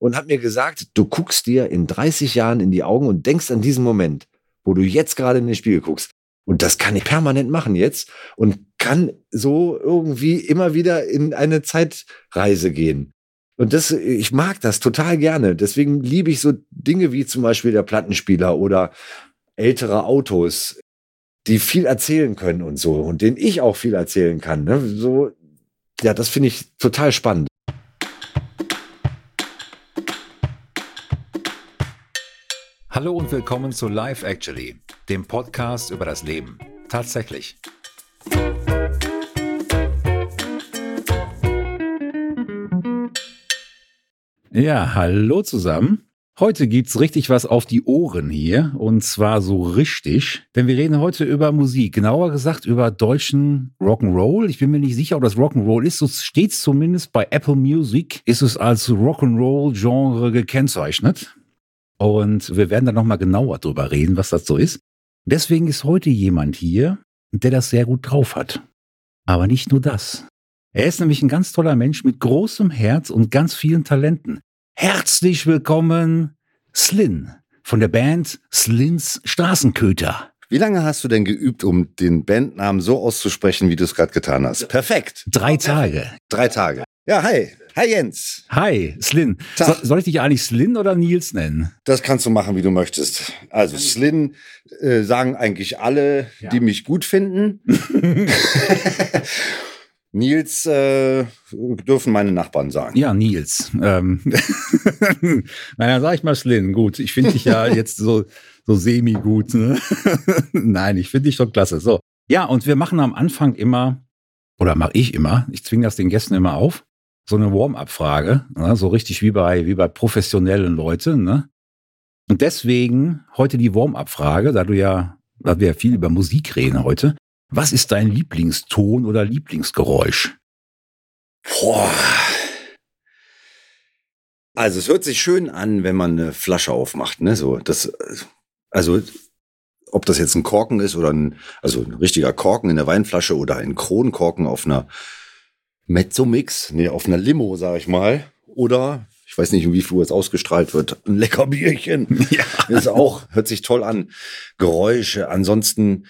und hat mir gesagt, du guckst dir in 30 Jahren in die Augen und denkst an diesen Moment, wo du jetzt gerade in den Spiegel guckst. Und das kann ich permanent machen jetzt und kann so irgendwie immer wieder in eine Zeitreise gehen. Und das, ich mag das total gerne. Deswegen liebe ich so Dinge wie zum Beispiel der Plattenspieler oder ältere Autos, die viel erzählen können und so und denen ich auch viel erzählen kann. Ne? So, ja, das finde ich total spannend. Hallo und willkommen zu Life Actually, dem Podcast über das Leben. Tatsächlich. Ja, hallo zusammen. Heute gibt's richtig was auf die Ohren hier und zwar so richtig, denn wir reden heute über Musik, genauer gesagt über deutschen Rock'n'Roll. Ich bin mir nicht sicher, ob das Rock'n'Roll ist, so steht zumindest bei Apple Music, ist es als Rock'n'Roll Genre gekennzeichnet. Und wir werden da nochmal genauer drüber reden, was das so ist. Deswegen ist heute jemand hier, der das sehr gut drauf hat. Aber nicht nur das. Er ist nämlich ein ganz toller Mensch mit großem Herz und ganz vielen Talenten. Herzlich willkommen, Slin von der Band Slins Straßenköter. Wie lange hast du denn geübt, um den Bandnamen so auszusprechen, wie du es gerade getan hast? Perfekt. Drei Tage. Drei Tage. Ja, hi. Hi Jens. Hi, Slin. So, soll ich dich eigentlich Slin oder Nils nennen? Das kannst du machen, wie du möchtest. Also Slin äh, sagen eigentlich alle, ja. die mich gut finden. Nils äh, dürfen meine Nachbarn sagen. Ja, Nils. Ähm dann sag ich mal Slin. Gut, ich finde dich ja jetzt so, so semi-gut. Ne? Nein, ich finde dich schon klasse. So. Ja, und wir machen am Anfang immer, oder mache ich immer, ich zwinge das den Gästen immer auf, so eine Warm-up-Frage, ne? so richtig wie bei, wie bei professionellen Leuten. Ne? Und deswegen heute die Warm-up-Frage, da du ja, da wir ja viel über Musik reden heute. Was ist dein Lieblingston oder Lieblingsgeräusch? Boah. Also es hört sich schön an, wenn man eine Flasche aufmacht, ne? So, das, also ob das jetzt ein Korken ist oder ein, also ein richtiger Korken in der Weinflasche oder ein Kronkorken auf einer Mezzo-Mix, nee, auf einer Limo, sag ich mal. Oder, ich weiß nicht, wie viel Uhr es ausgestrahlt wird, ein lecker Bierchen. Ja. Ist auch, hört sich toll an. Geräusche. Ansonsten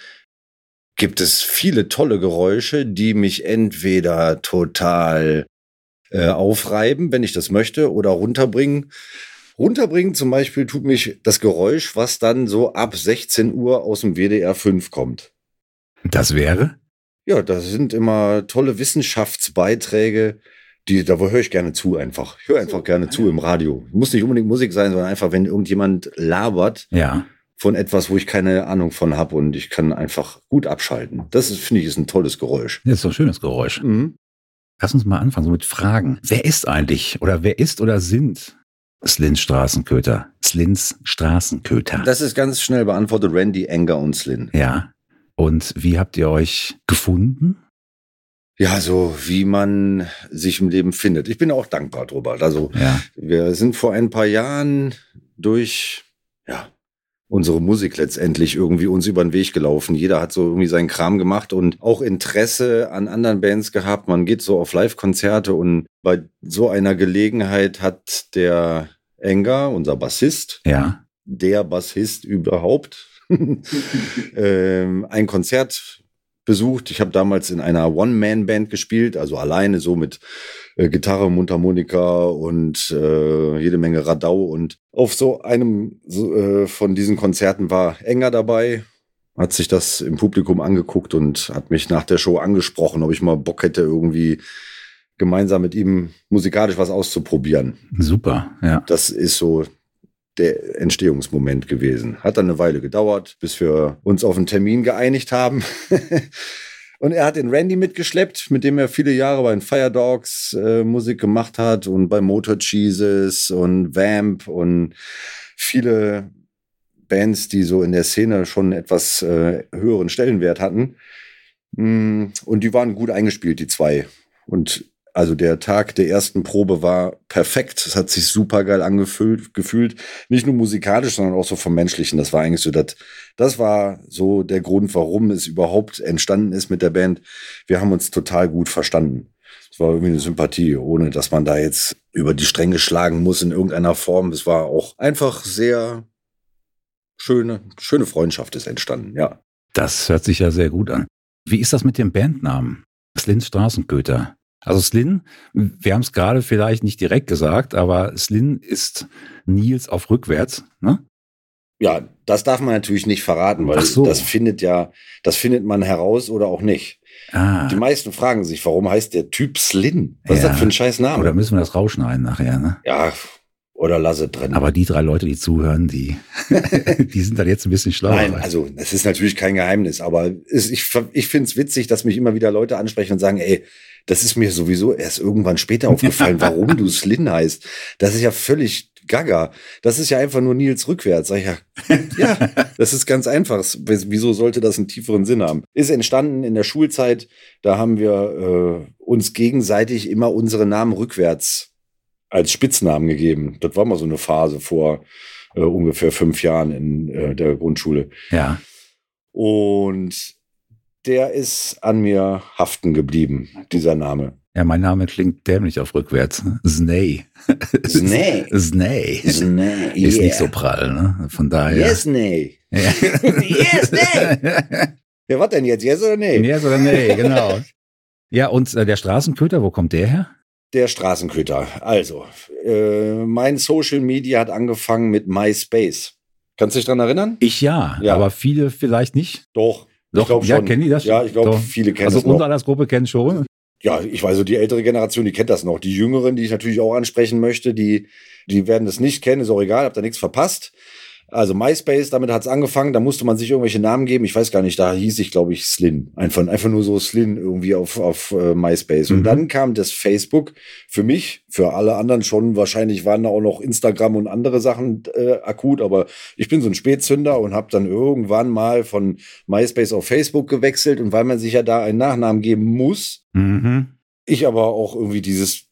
gibt es viele tolle Geräusche, die mich entweder total äh, aufreiben, wenn ich das möchte, oder runterbringen. Runterbringen zum Beispiel tut mich das Geräusch, was dann so ab 16 Uhr aus dem WDR 5 kommt. Das wäre? Ja, das sind immer tolle Wissenschaftsbeiträge, die, da höre ich gerne zu einfach. Ich höre einfach so, gerne ja. zu im Radio. Muss nicht unbedingt Musik sein, sondern einfach, wenn irgendjemand labert ja. von etwas, wo ich keine Ahnung von habe und ich kann einfach gut abschalten. Das finde ich ist ein tolles Geräusch. Das ist so ein schönes Geräusch. Mhm. Lass uns mal anfangen, so mit Fragen. Wer ist eigentlich oder wer ist oder sind Slins Straßenköter? Slins Straßenköter. Das ist ganz schnell beantwortet. Randy, Enger und Slin. Ja. Und wie habt ihr euch gefunden? Ja, so wie man sich im Leben findet. Ich bin auch dankbar drüber. Also ja. wir sind vor ein paar Jahren durch ja, unsere Musik letztendlich irgendwie uns über den Weg gelaufen. Jeder hat so irgendwie seinen Kram gemacht und auch Interesse an anderen Bands gehabt. Man geht so auf Live-Konzerte und bei so einer Gelegenheit hat der Enger, unser Bassist, ja. der Bassist überhaupt, ähm, ein Konzert besucht. Ich habe damals in einer One-Man-Band gespielt, also alleine so mit äh, Gitarre, Mundharmonika und äh, jede Menge Radau. Und auf so einem so, äh, von diesen Konzerten war Enger dabei, hat sich das im Publikum angeguckt und hat mich nach der Show angesprochen, ob ich mal Bock hätte, irgendwie gemeinsam mit ihm musikalisch was auszuprobieren. Super, ja. Das ist so der Entstehungsmoment gewesen. Hat dann eine Weile gedauert, bis wir uns auf einen Termin geeinigt haben. und er hat den Randy mitgeschleppt, mit dem er viele Jahre bei den Fire Dogs äh, Musik gemacht hat und bei Motor Cheeses und Vamp und viele Bands, die so in der Szene schon etwas äh, höheren Stellenwert hatten. Mm, und die waren gut eingespielt, die zwei. Und also der Tag der ersten Probe war perfekt. Es hat sich super geil angefühlt, gefühlt. Nicht nur musikalisch, sondern auch so vom Menschlichen. Das war eigentlich so, das, das war so der Grund, warum es überhaupt entstanden ist mit der Band. Wir haben uns total gut verstanden. Es war irgendwie eine Sympathie, ohne dass man da jetzt über die Stränge schlagen muss in irgendeiner Form. Es war auch einfach sehr schöne, schöne Freundschaft ist entstanden, ja. Das hört sich ja sehr gut an. Wie ist das mit dem Bandnamen? Slin Straßenköter. Also Slin, wir haben es gerade vielleicht nicht direkt gesagt, aber Slin ist Nils auf rückwärts, ne? Ja, das darf man natürlich nicht verraten, weil so. das findet ja, das findet man heraus oder auch nicht. Ah. Die meisten fragen sich, warum heißt der Typ Slin? Was ja. ist das für ein scheiß Name? Oder müssen wir das rausschneiden nachher, ne? Ja, oder lasse drin. Aber die drei Leute, die zuhören, die, die sind dann jetzt ein bisschen schlauer. Nein, also es ist natürlich kein Geheimnis, aber es, ich, ich finde es witzig, dass mich immer wieder Leute ansprechen und sagen, ey, das ist mir sowieso erst irgendwann später aufgefallen, warum du Slin heißt. Das ist ja völlig gaga. Das ist ja einfach nur Nils rückwärts. Sag ich ja, ja, das ist ganz einfach. Wieso sollte das einen tieferen Sinn haben? Ist entstanden in der Schulzeit. Da haben wir äh, uns gegenseitig immer unsere Namen rückwärts als Spitznamen gegeben. Das war mal so eine Phase vor äh, ungefähr fünf Jahren in äh, der Grundschule. Ja. Und der ist an mir haften geblieben, dieser Name. Ja, mein Name klingt dämlich auf rückwärts. Snay. Snay. Snay. Snay. Ist yeah. nicht so prall, ne? Von daher. Yes, nay. Ja. yes, nay. Ja, was denn jetzt? Yes oder nee? Yes oder nee, genau. Ja, und äh, der Straßenköter, wo kommt der her? Der Straßenköter. Also, äh, mein Social Media hat angefangen mit MySpace. Kannst du dich daran erinnern? Ich ja, ja, aber viele vielleicht nicht. Doch. Doch, ja, kennen die das? Ja, ich glaube, viele kennen also das. Also unsere Altersgruppe kennt schon. Ja, ich weiß so, die ältere Generation, die kennt das noch. Die Jüngeren, die ich natürlich auch ansprechen möchte, die, die werden das nicht kennen, ist auch egal, hab da nichts verpasst. Also MySpace, damit hat's angefangen, da musste man sich irgendwelche Namen geben. Ich weiß gar nicht, da hieß ich, glaube ich, Slin. Einfach, einfach nur so Slin irgendwie auf, auf äh, MySpace. Und mhm. dann kam das Facebook für mich, für alle anderen schon. Wahrscheinlich waren da auch noch Instagram und andere Sachen äh, akut, aber ich bin so ein Spätzünder und habe dann irgendwann mal von MySpace auf Facebook gewechselt. Und weil man sich ja da einen Nachnamen geben muss, mhm. ich aber auch irgendwie dieses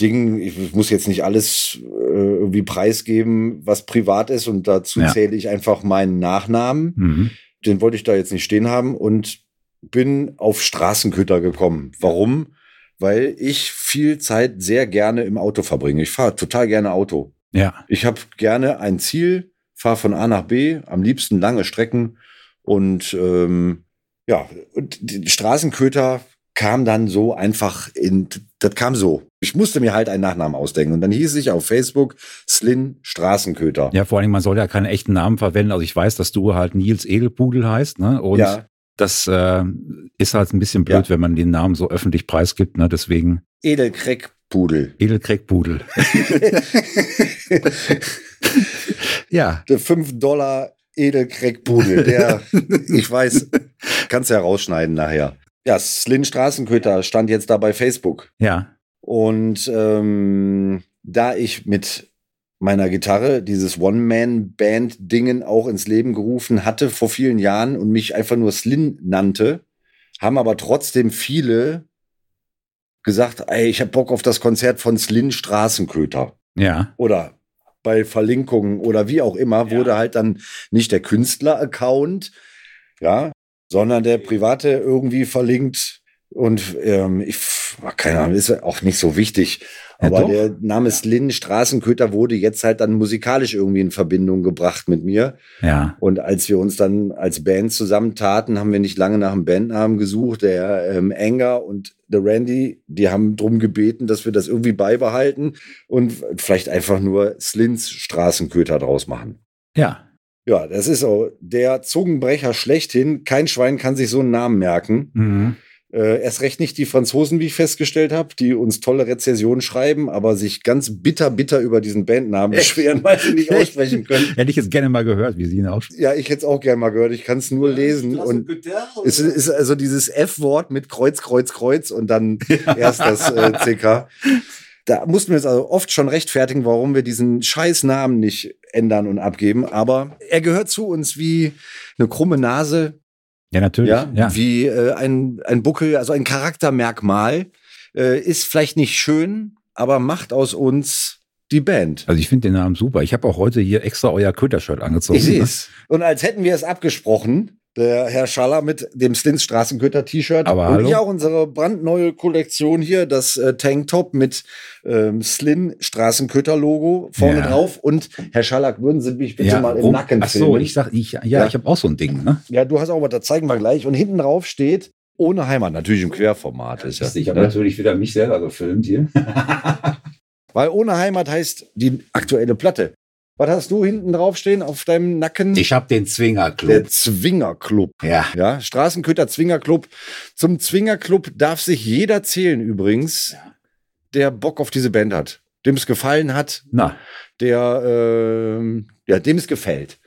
Ding, ich muss jetzt nicht alles äh, irgendwie preisgeben, was privat ist und dazu ja. zähle ich einfach meinen Nachnamen. Mhm. Den wollte ich da jetzt nicht stehen haben und bin auf Straßenköter gekommen. Warum? Weil ich viel Zeit sehr gerne im Auto verbringe. Ich fahre total gerne Auto. Ja. Ich habe gerne ein Ziel, fahre von A nach B, am liebsten lange Strecken und ähm, ja, und die Straßenköter kam dann so einfach in, das kam so. Ich musste mir halt einen Nachnamen ausdenken. Und dann hieß ich auf Facebook Slin Straßenköter. Ja, vor allem, man soll ja keinen echten Namen verwenden. Also ich weiß, dass du halt Nils Edelpudel heißt, ne? Und ja. das äh, ist halt ein bisschen blöd, ja. wenn man den Namen so öffentlich preisgibt, ne? Deswegen. Edelkreckpudel. Edelkreckpudel. ja. Der 5 Dollar Edelkreckpudel, der, ich weiß, kannst ja rausschneiden nachher. Ja, Slin Straßenköter stand jetzt da bei Facebook. Ja. Und ähm, da ich mit meiner Gitarre dieses One-Man-Band-Dingen auch ins Leben gerufen hatte vor vielen Jahren und mich einfach nur Slin nannte, haben aber trotzdem viele gesagt, ey, ich hab Bock auf das Konzert von Slin Straßenköter. Ja. Oder bei Verlinkungen oder wie auch immer ja. wurde halt dann nicht der Künstler-Account, ja, sondern der private irgendwie verlinkt. Und ähm, ich, keine Ahnung, ist auch nicht so wichtig. Aber ja, der Name Slin Straßenköter wurde jetzt halt dann musikalisch irgendwie in Verbindung gebracht mit mir. Ja. Und als wir uns dann als Band zusammentaten, haben wir nicht lange nach einem Bandnamen gesucht. Der ähm, Enger und der Randy, die haben drum gebeten, dass wir das irgendwie beibehalten und vielleicht einfach nur Slins Straßenköter draus machen. Ja. Ja, das ist auch der Zungenbrecher schlechthin. Kein Schwein kann sich so einen Namen merken. Mhm. Äh, erst recht nicht die Franzosen, wie ich festgestellt habe, die uns tolle Rezessionen schreiben, aber sich ganz bitter, bitter über diesen Bandnamen beschweren, weil sie nicht aussprechen können. Hätte ich jetzt gerne mal gehört, wie sie ihn aussprechen. Ja, ich hätte es auch gerne mal gehört. Ich kann es nur ja, lesen. Und es ist also dieses F-Wort mit Kreuz, Kreuz, Kreuz und dann erst das äh, CK. Da mussten wir uns also oft schon rechtfertigen, warum wir diesen scheiß Namen nicht ändern und abgeben. Aber er gehört zu uns wie eine krumme Nase. Ja, natürlich. Ja, ja. Wie äh, ein, ein Buckel, also ein Charaktermerkmal. Äh, ist vielleicht nicht schön, aber macht aus uns die Band. Also ich finde den Namen super. Ich habe auch heute hier extra euer Kötershirt angezogen. Ich sehe es. Und als hätten wir es abgesprochen, Der Herr Schaller mit dem Slins Straßenköter-T-Shirt. Aber Und hallo? ich auch unsere brandneue Kollektion hier, das äh, Tanktop mit ähm, Slin Straßenköter-Logo vorne Ja. drauf. Und Herr Schaller, würden Sie mich bitte mal im rum- Nacken Ach so, filmen? ich sag, ich, ja, Ja. ich habe auch so ein Ding, ne? Ja, du hast auch was, da zeigen wir gleich. Und hinten drauf steht, ohne Heimat, natürlich im Querformat. Ist ja, Ich habe ne? natürlich wieder mich selber gefilmt hier. Weil ohne Heimat heißt die aktuelle Platte. Was hast du hinten drauf stehen auf deinem Nacken? Ich habe den Der Zwingerclub. Zwingerclub. Ja. Ja, Straßenköter Zwingerclub. Zum Zwingerclub darf sich jeder zählen übrigens, der Bock auf diese Band hat. Dem es gefallen hat, Na, der, ähm, ja, dem es gefällt.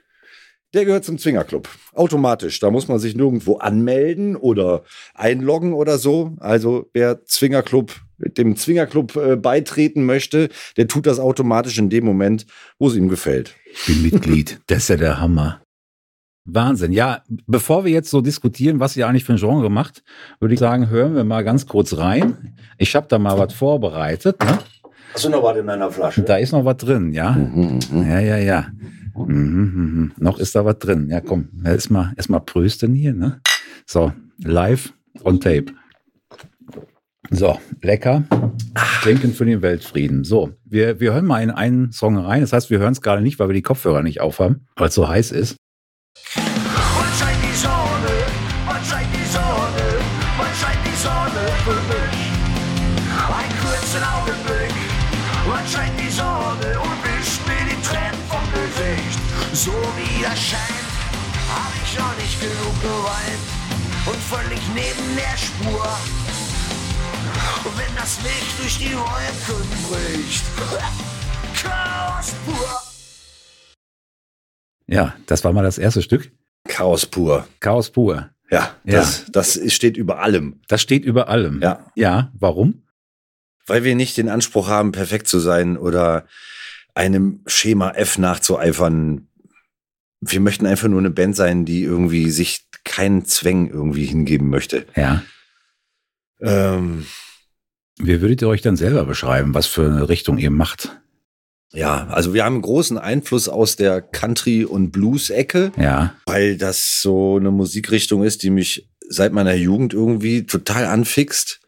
Der gehört zum Zwingerclub. Automatisch. Da muss man sich nirgendwo anmelden oder einloggen oder so. Also wer Zwingerclub, dem Zwingerclub äh, beitreten möchte, der tut das automatisch in dem Moment, wo es ihm gefällt. ich bin Mitglied. Das ist ja der Hammer. Wahnsinn. Ja, bevor wir jetzt so diskutieren, was ihr eigentlich für ein Genre macht, würde ich sagen, hören wir mal ganz kurz rein. Ich habe da mal was vorbereitet. Ne? Hast du noch was in deiner Flasche? Da ist noch was drin, ja? Mhm, mhm. Ja, ja, ja. Mhm, mhm, mhm. Noch ist da was drin. Ja, komm, erstmal erst mal prösten hier, ne? So, live on tape. So, lecker. Trinken für den Weltfrieden. So, wir, wir hören mal in einen Song rein. Das heißt, wir hören es gerade nicht, weil wir die Kopfhörer nicht aufhaben, weil es so heiß ist. Und wenn das Licht durch die Wolken bricht, Chaos pur. Ja, das war mal das erste Stück. Chaos pur. Chaos pur. Ja, Ja. das, das steht über allem. Das steht über allem. Ja. Ja, warum? Weil wir nicht den Anspruch haben, perfekt zu sein oder einem Schema F nachzueifern. Wir möchten einfach nur eine Band sein, die irgendwie sich keinen Zwängen irgendwie hingeben möchte. Ja. Ähm, Wie würdet ihr euch dann selber beschreiben, was für eine Richtung ihr macht? ja, also wir haben großen Einfluss aus der Country- und Blues-Ecke, Ja. weil das so eine Musikrichtung ist, die mich seit meiner Jugend irgendwie total anfixt.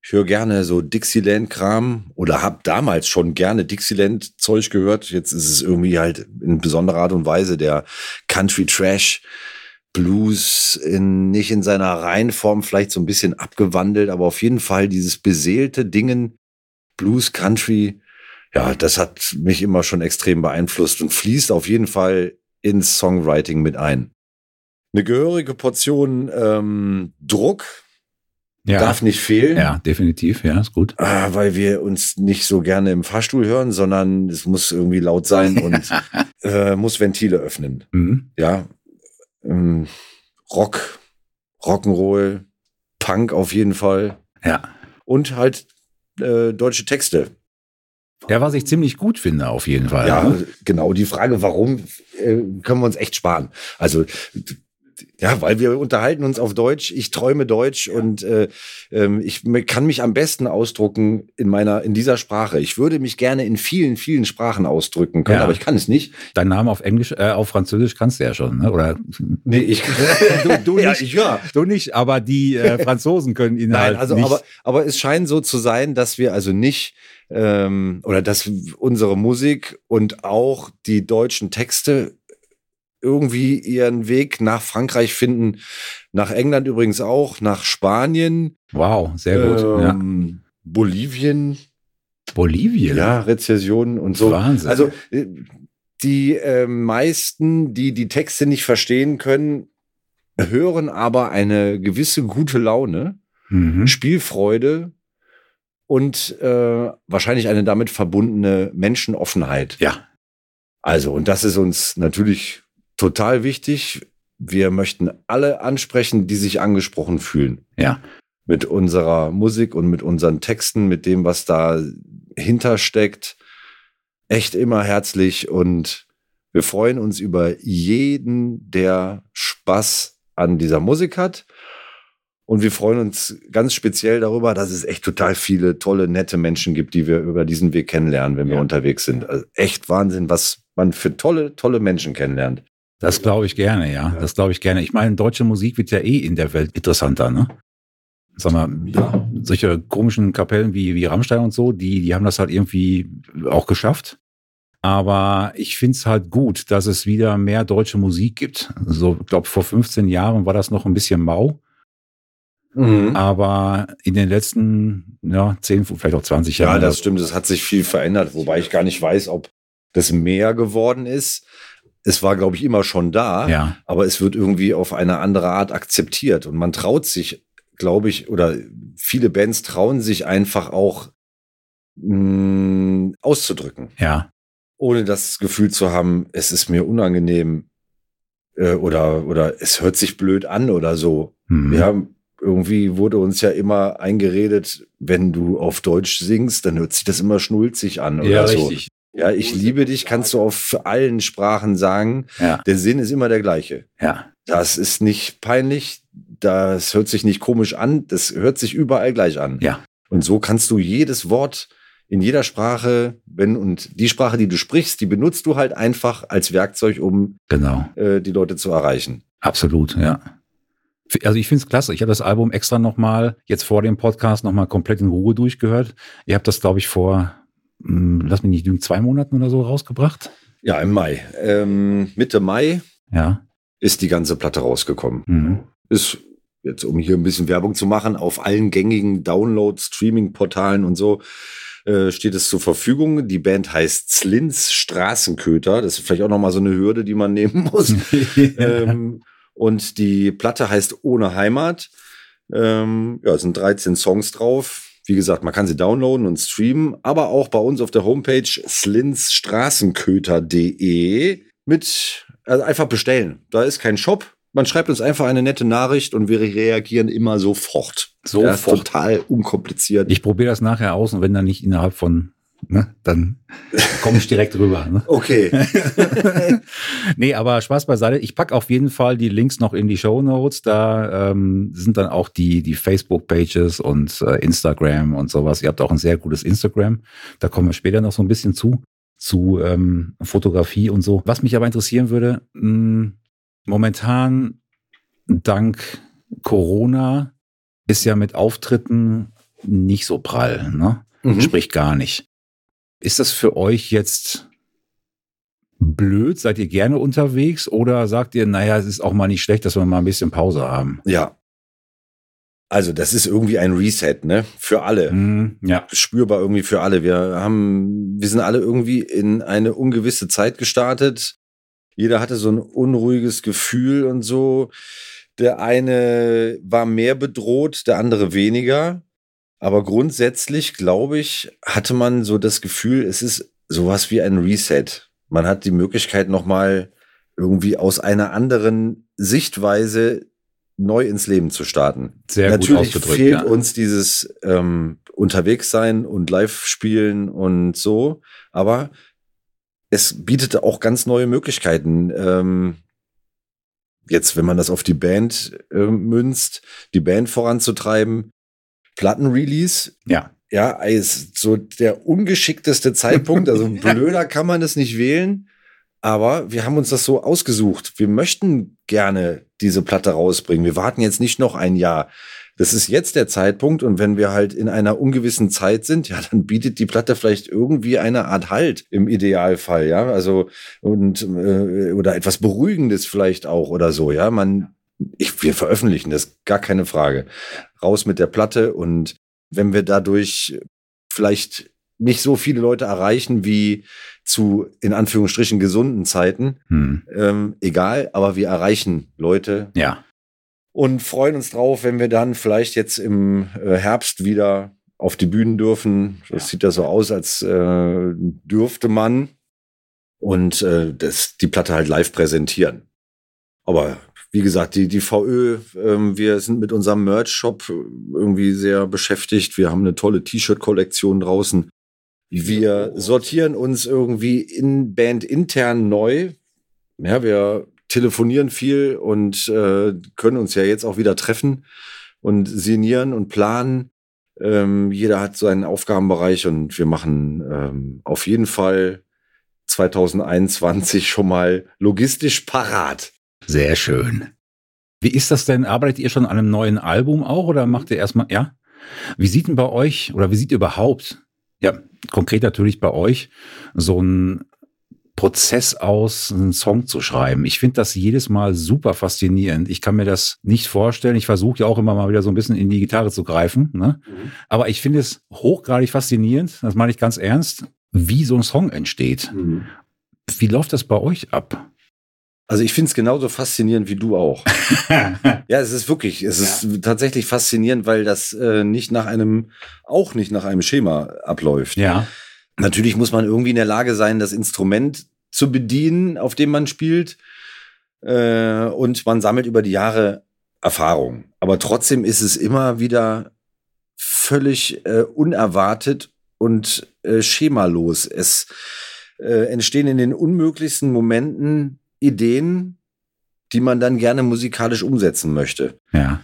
Ich höre gerne so Dixieland-Kram oder habe damals schon gerne Dixieland-Zeug gehört. Jetzt ist es irgendwie halt in besonderer Art und Weise der Country-Trash. Blues in, nicht in seiner Reihenform, vielleicht so ein bisschen abgewandelt, aber auf jeden Fall dieses beseelte Dingen, Blues, Country, ja, das hat mich immer schon extrem beeinflusst und fließt auf jeden Fall ins Songwriting mit ein. Eine gehörige Portion ähm, Druck Ja. darf nicht fehlen. ja, definitiv. Ja, ist gut. Ah, weil wir uns nicht so gerne im Fahrstuhl hören, sondern es muss irgendwie laut sein und äh, muss Ventile öffnen. Mhm. Ja, ähm, Rock, Rock'n'Roll, Punk auf jeden Fall Ja. und halt äh, deutsche Texte. Ja, was ich ziemlich gut finde, auf jeden Fall. Ja, ne? genau. Die Frage, warum, äh, können wir uns echt sparen. Also, ja, weil wir unterhalten uns auf Deutsch. Ich träume Deutsch und äh, ähm, ich kann mich am besten ausdrucken in meiner, in dieser Sprache. Ich würde mich gerne in vielen, vielen Sprachen ausdrücken können, Ja. aber ich kann es nicht. Dein Name auf Englisch, äh, auf Französisch kannst du ja schon, ne? Oder Nee, ich, du, du ja, nicht. ich, ja. Du nicht, aber die äh, Franzosen können ihn Nein, halt also nicht. aber, aber es scheint so zu sein, dass wir also nicht ähm, oder dass unsere Musik und auch die deutschen Texte irgendwie ihren Weg nach Frankreich finden, nach England übrigens auch, nach Spanien, wow, sehr gut. ja. ähm, Bolivien, Bolivien. ja, Rezessionen und so. Wahnsinn. Also äh, die äh, meisten, die die Texte nicht verstehen können, hören aber eine gewisse gute Laune. Mhm. Spielfreude und äh, wahrscheinlich eine damit verbundene Menschenoffenheit. Ja. Also, und das ist uns natürlich total wichtig. Wir möchten alle ansprechen, die sich angesprochen fühlen. Ja. Mit unserer Musik und mit unseren Texten, mit dem, was da hintersteckt. Echt immer herzlich und wir freuen uns über jeden, der Spaß an dieser Musik hat. Und wir freuen uns ganz speziell darüber, dass es echt total viele tolle, nette Menschen gibt, die wir über diesen Weg kennenlernen, wenn wir Ja. unterwegs sind. Also echt Wahnsinn, was man für tolle, tolle Menschen kennenlernt. Das glaube ich gerne, ja. Das glaube ich gerne. Ich meine, deutsche Musik wird ja eh in der Welt interessanter, ne? Sag mal, Ja. solche komischen Kapellen wie, wie Rammstein und so, die, die haben das halt irgendwie auch geschafft. Aber ich find's halt gut, dass es wieder mehr deutsche Musik gibt. So, ich glaube, vor 15 Jahren war das noch ein bisschen mau. Mhm. Aber in den letzten ja, 10, vielleicht auch 20 Ja, Jahren. das stimmt. Es hat sich viel verändert, wobei ich gar nicht weiß, ob das mehr geworden ist. Es war, glaube ich, immer schon da, Ja, aber es wird irgendwie auf eine andere Art akzeptiert. Und man traut sich, glaube ich, oder viele Bands trauen sich einfach auch mh, auszudrücken, ja, ohne das Gefühl zu haben, es ist mir unangenehm äh, oder, oder es hört sich blöd an oder so. hm, Wir haben irgendwie wurde uns ja immer eingeredet, wenn du auf Deutsch singst, dann hört sich das immer schnulzig an oder ja, so. richtig. Ja, ich liebe dich, kannst du auf allen Sprachen sagen. Ja, Der Sinn ist immer der gleiche. ja, Das ist nicht peinlich, das hört sich nicht komisch an, das hört sich überall gleich an. Ja. Und so kannst du jedes Wort in jeder Sprache, wenn und die Sprache, die du sprichst, die benutzt du halt einfach als Werkzeug, um genau. äh, die Leute zu erreichen. Absolut, ja. Also ich finde es klasse. Ich habe das Album extra nochmal, jetzt vor dem Podcast, nochmal komplett in Ruhe durchgehört. Ihr habt das, glaube ich, vor, lass mich nicht lügen, zwei Monaten oder so rausgebracht. Ja, im Mai. Ähm, Mitte Mai Ja. ist die ganze Platte rausgekommen. Mhm. Ist jetzt, um hier ein bisschen Werbung zu machen, auf allen gängigen Download-Streaming-Portalen und so äh, steht es zur Verfügung. Die Band heißt Slins Straßenköter. Das ist vielleicht auch nochmal so eine Hürde, die man nehmen muss. ähm, und die Platte heißt Ohne Heimat. Ähm, ja, es sind 13 Songs drauf. Wie gesagt, man kann sie downloaden und streamen, aber auch bei uns auf der Homepage slinsstraßenköter.de mit, also einfach bestellen. Da ist kein Shop. Man schreibt uns einfach eine nette Nachricht und wir reagieren immer sofort. Sofort. Ja, total unkompliziert. Ich probiere das nachher aus und wenn dann nicht innerhalb von, ne, dann komme ich direkt rüber. Ne? okay. nee, aber Spaß beiseite. Ich pack auf jeden Fall die Links noch in die Show Notes. Da ähm, sind dann auch die, die Facebook-Pages und äh, Instagram und sowas. Ihr habt auch ein sehr gutes Instagram. Da kommen wir später noch so ein bisschen zu, zu ähm, Fotografie und so. Was mich aber interessieren würde, mh, momentan dank Corona ist ja mit Auftritten nicht so prall, ne? Mhm. Sprich gar nicht. Ist das für euch jetzt blöd? Seid ihr gerne unterwegs oder sagt ihr, naja, es ist auch mal nicht schlecht, dass wir mal ein bisschen Pause haben? Ja. Also, das ist irgendwie ein Reset, ne? Für alle. Hm, ja, spürbar irgendwie für alle. Wir haben, wir sind alle irgendwie in eine ungewisse Zeit gestartet. Jeder hatte so ein unruhiges Gefühl und so. Der eine war mehr bedroht, der andere weniger. Aber grundsätzlich, glaube ich, hatte man so das Gefühl, es ist sowas wie ein Reset. Man hat die Möglichkeit, nochmal irgendwie aus einer anderen Sichtweise neu ins Leben zu starten. sehr gut Natürlich ausgedrückt. fehlt ja. uns dieses ähm, Unterwegssein und Live-Spielen und so, aber es bietet auch ganz neue Möglichkeiten. Ähm, jetzt, wenn man das auf die Band ähm, münzt, die Band voranzutreiben, Plattenrelease, ja, ja, ist so der ungeschickteste Zeitpunkt. Also blöder kann man das nicht wählen. Aber wir haben uns das so ausgesucht. Wir möchten gerne diese Platte rausbringen. Wir warten jetzt nicht noch ein Jahr. Das ist jetzt der Zeitpunkt. Und wenn wir halt in einer ungewissen Zeit sind, ja, dann bietet die Platte vielleicht irgendwie eine Art Halt im Idealfall, ja. Also, und, äh, oder etwas Beruhigendes vielleicht auch oder so, ja. Man, ich, wir veröffentlichen das, gar keine Frage. Raus mit der Platte und wenn wir dadurch vielleicht nicht so viele Leute erreichen wie zu in Anführungsstrichen gesunden Zeiten, hm, ähm, egal, aber wir erreichen Leute ja, und freuen uns drauf, wenn wir dann vielleicht jetzt im äh, Herbst wieder auf die Bühnen dürfen. Das sieht ja so aus, als äh, dürfte man und äh, das, die Platte halt live präsentieren. Aber wie gesagt, die, die VÖ, ähm, wir sind mit unserem Merch-Shop irgendwie sehr beschäftigt. Wir haben eine tolle T-Shirt-Kollektion draußen. Wir sortieren uns irgendwie in Band intern neu. Ja, wir telefonieren viel und äh, können uns ja jetzt auch wieder treffen und sinnieren und planen. Ähm, jeder hat seinen Aufgabenbereich und wir machen ähm, auf jeden Fall 2021 schon mal logistisch parat. Sehr schön. Wie ist das denn? Arbeitet ihr schon an einem neuen Album auch oder macht ihr erstmal, ja? Wie sieht denn bei euch oder wie sieht überhaupt, ja, konkret natürlich bei euch, so ein Prozess aus, einen Song zu schreiben. Ich finde das jedes Mal super faszinierend. Ich kann mir das nicht vorstellen. Ich versuche ja auch immer mal wieder so ein bisschen in die Gitarre zu greifen. Ne? Mhm. Aber ich finde es hochgradig faszinierend, das meine ich ganz ernst, wie so ein Song entsteht. Mhm. Wie läuft das bei euch ab? Also ich finde es genauso faszinierend wie du auch. ja, es ist wirklich, es ja. ist tatsächlich faszinierend, weil das äh, nicht nach einem, auch nicht nach einem Schema abläuft. Ja. Natürlich muss man irgendwie in der Lage sein, das Instrument zu bedienen, auf dem man spielt. Äh, und man sammelt über die Jahre Erfahrung. Aber trotzdem ist es immer wieder völlig äh, unerwartet und äh, schemalos. Es äh, entstehen in den unmöglichsten Momenten Ideen, die man dann gerne musikalisch umsetzen möchte. Ja.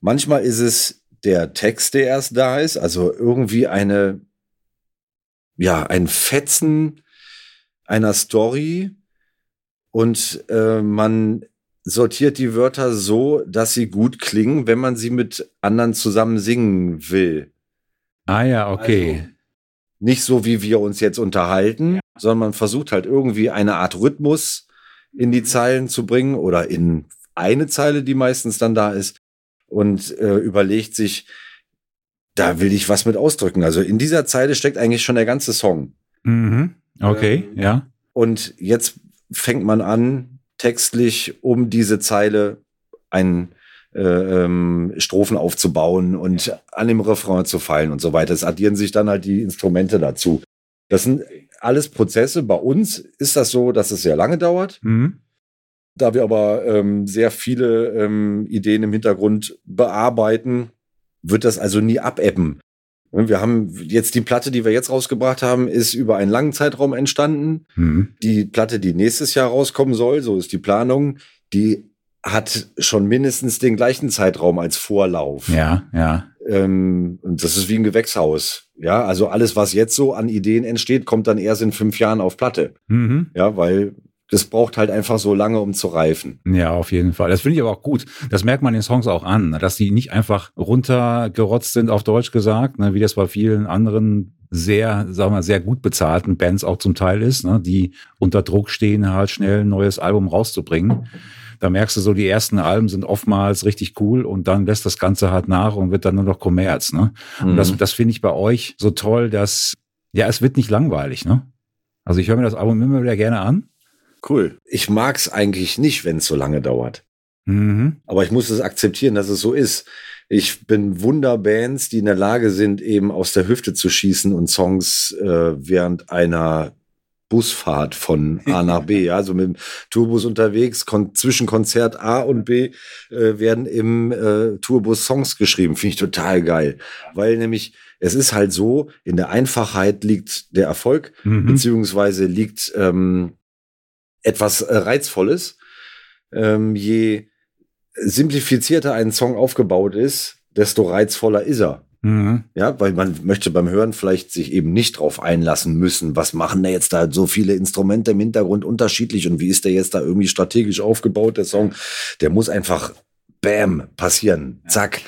Manchmal ist es der Text, der erst da ist, also irgendwie eine ja, ein Fetzen einer Story und äh, man sortiert die Wörter so, dass sie gut klingen, wenn man sie mit anderen zusammen singen will. Ah ja, okay. Also nicht so, wie wir uns jetzt unterhalten, ja. sondern man versucht halt irgendwie eine Art Rhythmus in die Zeilen zu bringen oder in eine Zeile, die meistens dann da ist und äh, überlegt sich, da will ich was mit ausdrücken. Also in dieser Zeile steckt eigentlich schon der ganze Song. Mhm. Okay, ähm, ja. Und jetzt fängt man an, textlich um diese Zeile einen äh, ähm, Strophen aufzubauen und an dem Refrain zu fallen und so weiter. Es addieren sich dann halt die Instrumente dazu. Das sind alles Prozesse. Bei uns ist das so, dass es sehr lange dauert. Mhm. Da wir aber ähm, sehr viele ähm, Ideen im Hintergrund bearbeiten, wird das also nie abebben. Wir haben jetzt die Platte, die wir jetzt rausgebracht haben, ist über einen langen Zeitraum entstanden. Mhm. Die Platte, die nächstes Jahr rauskommen soll, so ist die Planung, die hat schon mindestens den gleichen Zeitraum als Vorlauf. Ja, ja. Ähm, und das ist wie ein Gewächshaus. Ja, also alles, was jetzt so an Ideen entsteht, kommt dann erst in fünf Jahren auf Platte. Mhm. Ja, weil das braucht halt einfach so lange, um zu reifen. Ja, auf jeden Fall. Das finde ich aber auch gut. Das merkt man in den Songs auch an, dass die nicht einfach runtergerotzt sind, auf Deutsch gesagt, ne, wie das bei vielen anderen sehr, sagen wir, sehr gut bezahlten Bands auch zum Teil ist, ne, die unter Druck stehen, halt schnell ein neues Album rauszubringen. Da merkst du so, die ersten Alben sind oftmals richtig cool und dann lässt das Ganze halt nach und wird dann nur noch Kommerz. Ne? Mhm. Und das, mhm. das finde ich bei euch so toll, dass, ja, es wird nicht langweilig. Ne? Also ich höre mir das Album immer wieder gerne an Cool. Ich mag's eigentlich nicht, wenn es so lange dauert. Mhm. Aber ich muss es akzeptieren, dass es so ist. Ich bin Wunderbands, die in der Lage sind, eben aus der Hüfte zu schießen und Songs äh, während einer Busfahrt von A nach B, ja, also mit dem Tourbus unterwegs, kon zwischen Konzert A und B äh, werden im äh, Tourbus Songs geschrieben. Finde ich total geil, weil nämlich es ist halt so, in der Einfachheit liegt der Erfolg, mhm. beziehungsweise liegt ähm, etwas äh, Reizvolles. Ähm, je simplifizierter ein Song aufgebaut ist, desto reizvoller ist er. Mhm. Ja, weil man möchte beim Hören vielleicht sich eben nicht drauf einlassen müssen, was machen da jetzt da so viele Instrumente im Hintergrund unterschiedlich und wie ist der jetzt da irgendwie strategisch aufgebaut, der Song. Der muss einfach Bam passieren. Zack.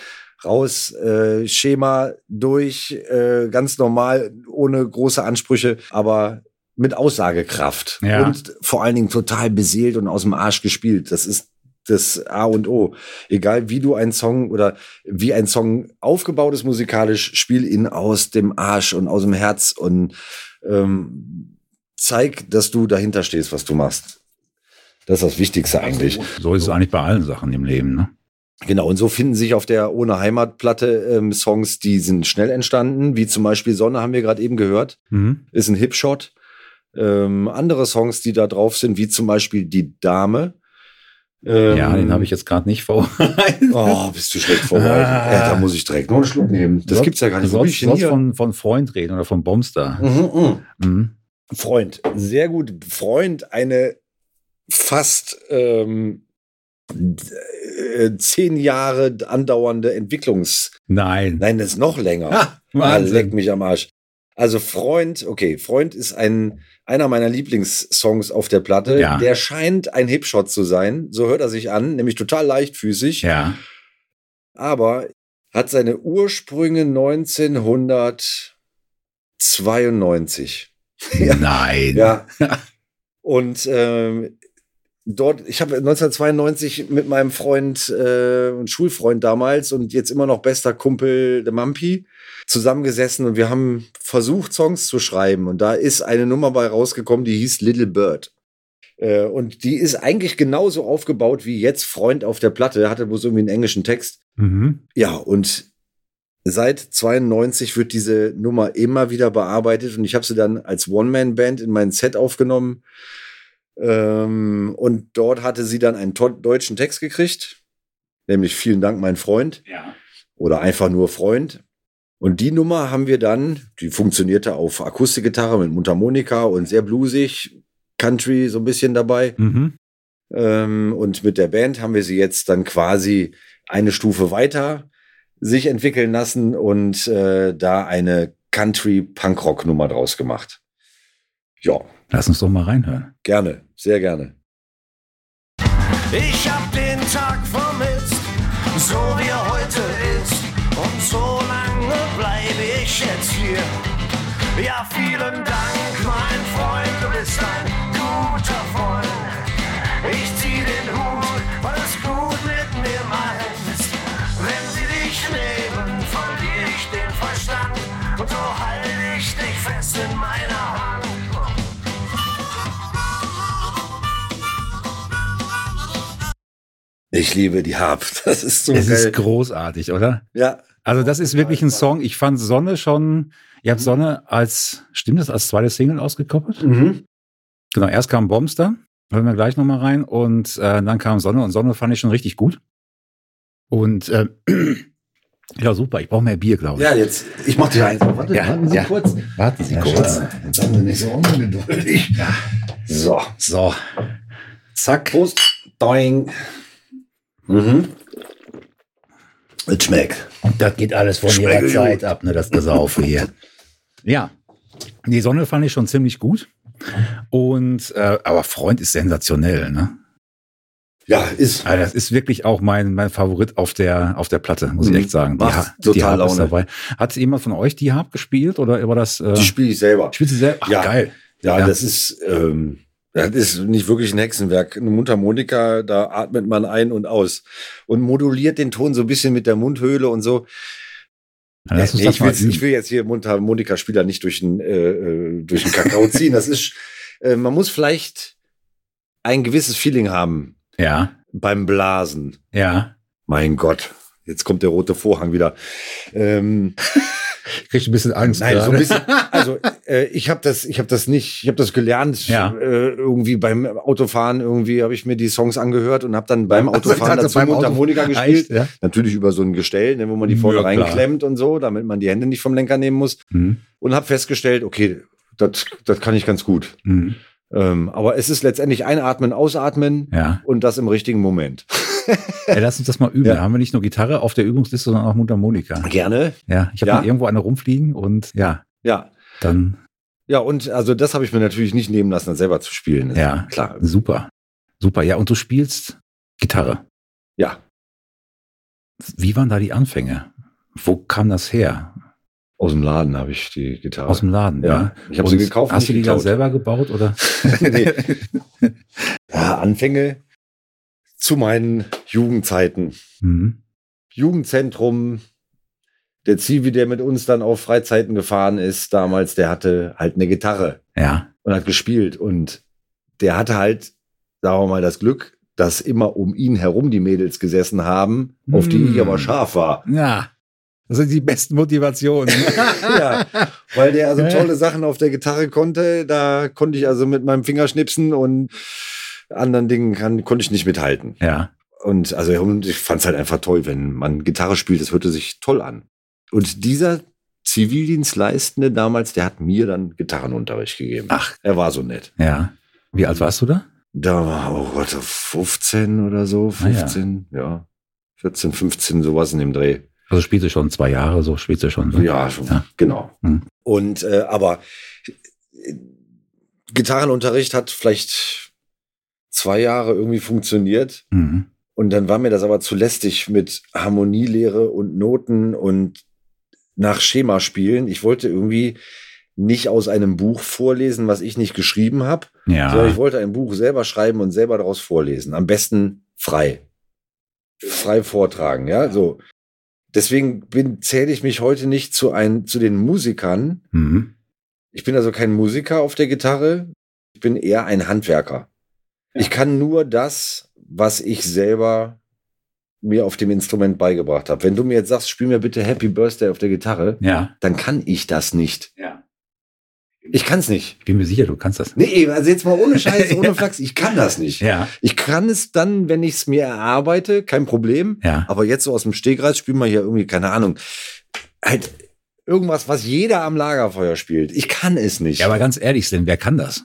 Raus, äh, Schema durch, äh, ganz normal, ohne große Ansprüche, aber mit Aussagekraft ja. und vor allen Dingen total beseelt und aus dem Arsch gespielt. Das ist das A und O. Egal wie du einen Song oder wie ein Song aufgebaut ist musikalisch, spiel ihn aus dem Arsch und aus dem Herz und ähm, zeig, dass du dahinter stehst, was du machst. Das ist das Wichtigste eigentlich. So ist es eigentlich bei allen Sachen im Leben, ne? Genau, und so finden sich auf der Ohne Heimatplatte ähm, Songs, die sind schnell entstanden, wie zum Beispiel Sonne haben wir gerade eben gehört, mhm. ist ein Hipshot. Ähm, andere Songs, die da drauf sind, wie zum Beispiel Die Dame. Ähm, ja, den habe ich jetzt gerade nicht vor. oh, bist du schlecht vorbereitet. Ah. Ja, da muss ich direkt noch einen Schluck nehmen. Das gibt's ja gar nicht. Du sollst, sollst von, von Freund reden oder von Bombster. Mhm, mh. mhm. Freund, sehr gut. Freund, eine fast ähm, äh, zehn Jahre andauernde Entwicklungs. Nein. Nein, das ist noch länger. Ha, ah, leck mich am Arsch. Also Freund, okay, Freund ist ein, einer meiner Lieblingssongs auf der Platte. Ja. Der scheint ein Hipshot zu sein. So hört er sich an, nämlich total leichtfüßig. Ja. Aber hat seine Ursprünge 1992. Ja. Nein. Ja. Und ähm, dort, ich habe 1992 mit meinem Freund äh, und Schulfreund damals und jetzt immer noch bester Kumpel, der Mampi, zusammengesessen und wir haben versucht, Songs zu schreiben. Und da ist eine Nummer bei rausgekommen, die hieß Little Bird. Äh, und die ist eigentlich genauso aufgebaut wie jetzt Freund auf der Platte, hatte bloß irgendwie einen englischen Text. Mhm. Ja, und seit 92 wird diese Nummer immer wieder bearbeitet und ich habe sie dann als One-Man-Band in mein Set aufgenommen. Ähm, und dort hatte sie dann einen deutschen Text gekriegt, nämlich Vielen Dank, mein Freund Ja. oder einfach nur Freund. Und die Nummer haben wir dann, die funktionierte auf Akustikgitarre mit Mundharmonika und sehr bluesig, Country so ein bisschen dabei. Mhm. Ähm, und mit der Band haben wir sie jetzt dann quasi eine Stufe weiter sich entwickeln lassen und äh, da eine Country-Punk-Rock-Nummer draus gemacht. Ja, Lass uns doch mal reinhören. gerne, sehr gerne. Ich hab den Tag vermisst, so wie er heute ist. Und so lange bleibe ich jetzt hier. Ja, vielen Dank, mein Freund, du bist ein guter Freund. Ich liebe die Harp. Das ist so Es geil. ist großartig, oder? ja, Also das ist wirklich ein Song. Ich fand Sonne schon, ihr habt Sonne als, stimmt das, als zweite Single ausgekoppelt? mhm. Genau, erst kam Bombster, hören wir gleich nochmal rein, und äh, dann kam Sonne und Sonne fand ich schon richtig gut. Und äh, ja, super, ich brauche mehr Bier, glaube ich. ja, jetzt, ich mach dir eins. Warte, Ja, warten Sie ja. kurz. Warten Sie Ja, kurz. Jetzt haben Sie nicht so ungeduldig. Ja. So, So. Zack. Prost. Doing. Mhm. Es schmeckt. Das geht alles von Schmecke ihrer gut. Zeit ab, ne, das Gesaufe hier. Ja, die Sonne fand ich schon ziemlich gut. Und, äh, aber Freund ist sensationell, ne? Ja, ist. Also das ist wirklich auch mein, mein Favorit auf der, auf der Platte, muss ich Mhm. echt sagen. Die, Ha- total die Harp ist Laune. dabei. Hat jemand von euch die Harp gespielt oder war das? Äh, Die spiele ich selber. spielt sie selber? Ach, Ja. geil. Ja, Ja. das ist, ähm, das ist nicht wirklich ein Hexenwerk. Eine Mundharmonika, da atmet man ein und aus und moduliert den Ton so ein bisschen mit der Mundhöhle und so. Lass uns Nee, das ich, ich will jetzt hier Mundharmonika-Spieler nicht durch den, äh, äh, durch den Kakao ziehen. Das ist, äh, man muss vielleicht ein gewisses Feeling haben Ja, beim Blasen. ja. Mein Gott, jetzt kommt der rote Vorhang wieder. Ähm, Krieg ich ein bisschen Angst. Nein, so gerade. ein bisschen. Also äh, ich habe das, ich habe das nicht, ich habe das gelernt. Ja. Äh, irgendwie beim Autofahren irgendwie habe ich mir die Songs angehört und habe dann beim Also, Autofahren also dazu beim Auto- Mundharmonika gespielt. Echt, ja? Natürlich über so ein Gestell, ne, wo man die vorne Ja, reinklemmt und so, damit man die Hände nicht vom Lenker nehmen muss. Mhm. Und habe festgestellt, okay, das, das kann ich ganz gut. Mhm. Ähm, aber es ist letztendlich einatmen, ausatmen Ja. und das im richtigen Moment. Ey, lass uns das mal üben. Ja. Da haben wir nicht nur Gitarre auf der Übungsliste, sondern auch Mundharmonika. Gerne. Ja, ich habe Ja. irgendwo eine rumfliegen und ja, Ja. dann Ja, und also das habe ich mir natürlich nicht nehmen lassen, das selber zu spielen. Das Ja. Klar. super. Super. Ja, und du spielst Gitarre. Ja. Wie waren da die Anfänge? Wo kam das her? Aus dem Laden habe ich die Gitarre. Aus dem Laden, ja. Ja, ich habe sie gekauft. Hast du die dann selber gebaut oder? nee. ja, Anfänge zu meinen Jugendzeiten. Mhm. Jugendzentrum. Der Zivi, der mit uns dann auf Freizeiten gefahren ist, damals, der hatte halt eine Gitarre Ja. und hat gespielt. Und der hatte halt, sagen wir mal, das Glück, dass immer um ihn herum die Mädels gesessen haben, auf die ich aber scharf war. Ja. Das sind die besten Motivationen. ja, weil der also tolle Sachen auf der Gitarre konnte. Da konnte ich also mit meinem Fingerschnipsen und anderen Dingen kann, konnte ich nicht mithalten. ja. Und also ich fand es halt einfach toll, wenn man Gitarre spielt, das hörte sich toll an. Und dieser Zivildienstleistende damals, der hat mir dann Gitarrenunterricht gegeben. Ach. er war so nett. Ja. Wie alt warst du da? Da war, oh Gott, 15 oder so, Ah, ja. 15, ja. 14, 15, sowas in dem Dreh. Also spielst du schon zwei Jahre, so spielst du schon. ne? Ja, schon, Ja. genau. Hm. Und äh, aber äh, Gitarrenunterricht hat vielleicht zwei Jahre irgendwie funktioniert. Mhm. Und dann war mir das aber zu lästig mit Harmonielehre und Noten und nach Schema spielen. Ich wollte irgendwie nicht aus einem Buch vorlesen, was ich nicht geschrieben habe, sondern ich Ja. wollte ein Buch selber schreiben und selber daraus vorlesen. Am besten frei. Frei vortragen, ja, so. Deswegen bin, zähle ich mich heute nicht zu ein, zu den Musikern. Mhm. Ich bin also kein Musiker auf der Gitarre. Ich bin eher ein Handwerker. Ich kann nur das, was ich selber mir auf dem Instrument beigebracht habe. Wenn du mir jetzt sagst, spiel mir bitte Happy Birthday auf der Gitarre, Ja. dann kann ich das nicht. Ja. Ich kann es nicht. Ich bin mir sicher, du kannst das. Nee, also jetzt mal ohne Scheiß, ohne Flachs, ich kann das nicht. Ja. Ich kann es dann, wenn ich es mir erarbeite, kein Problem. Ja. Aber jetzt so aus dem Stegreif spielen wir hier irgendwie, keine Ahnung, halt irgendwas, was jeder am Lagerfeuer spielt. Ich kann es nicht. Ja, aber ganz ehrlich, Sven, wer kann das?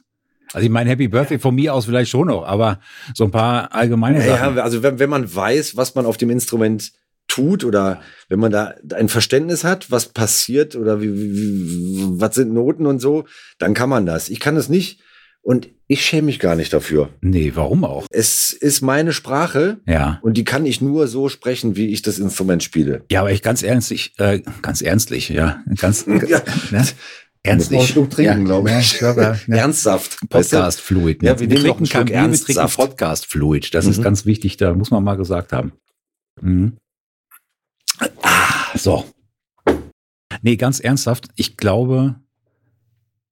Also ich meine, Happy Birthday von mir aus vielleicht schon noch, aber so ein paar allgemeine Sachen. Ja, also wenn, wenn man weiß, was man auf dem Instrument tut oder wenn man da ein Verständnis hat, was passiert oder wie, wie, wie, was sind Noten und so, dann kann man das. Ich kann es nicht und ich schäme mich gar nicht dafür. Nee, warum auch? Es ist meine Sprache Ja. und die kann ich nur so sprechen, wie ich das Instrument spiele. Ja, aber ich ganz ernstlich, äh, ganz ernstlich, ja, ganz Ja. ne? ernstlich. Schluck trinken, ja, glaube ja, ich. glaube, ja. Ernsthaft. Podcast Fluid. Ne? Ja, wir nehmen noch einen trinken kein Bier, wir trinken. Podcast Fluid. Das ist Mhm. ganz wichtig, da muss man mal gesagt haben. Mhm. Ah, so. Nee, ganz ernsthaft, ich glaube,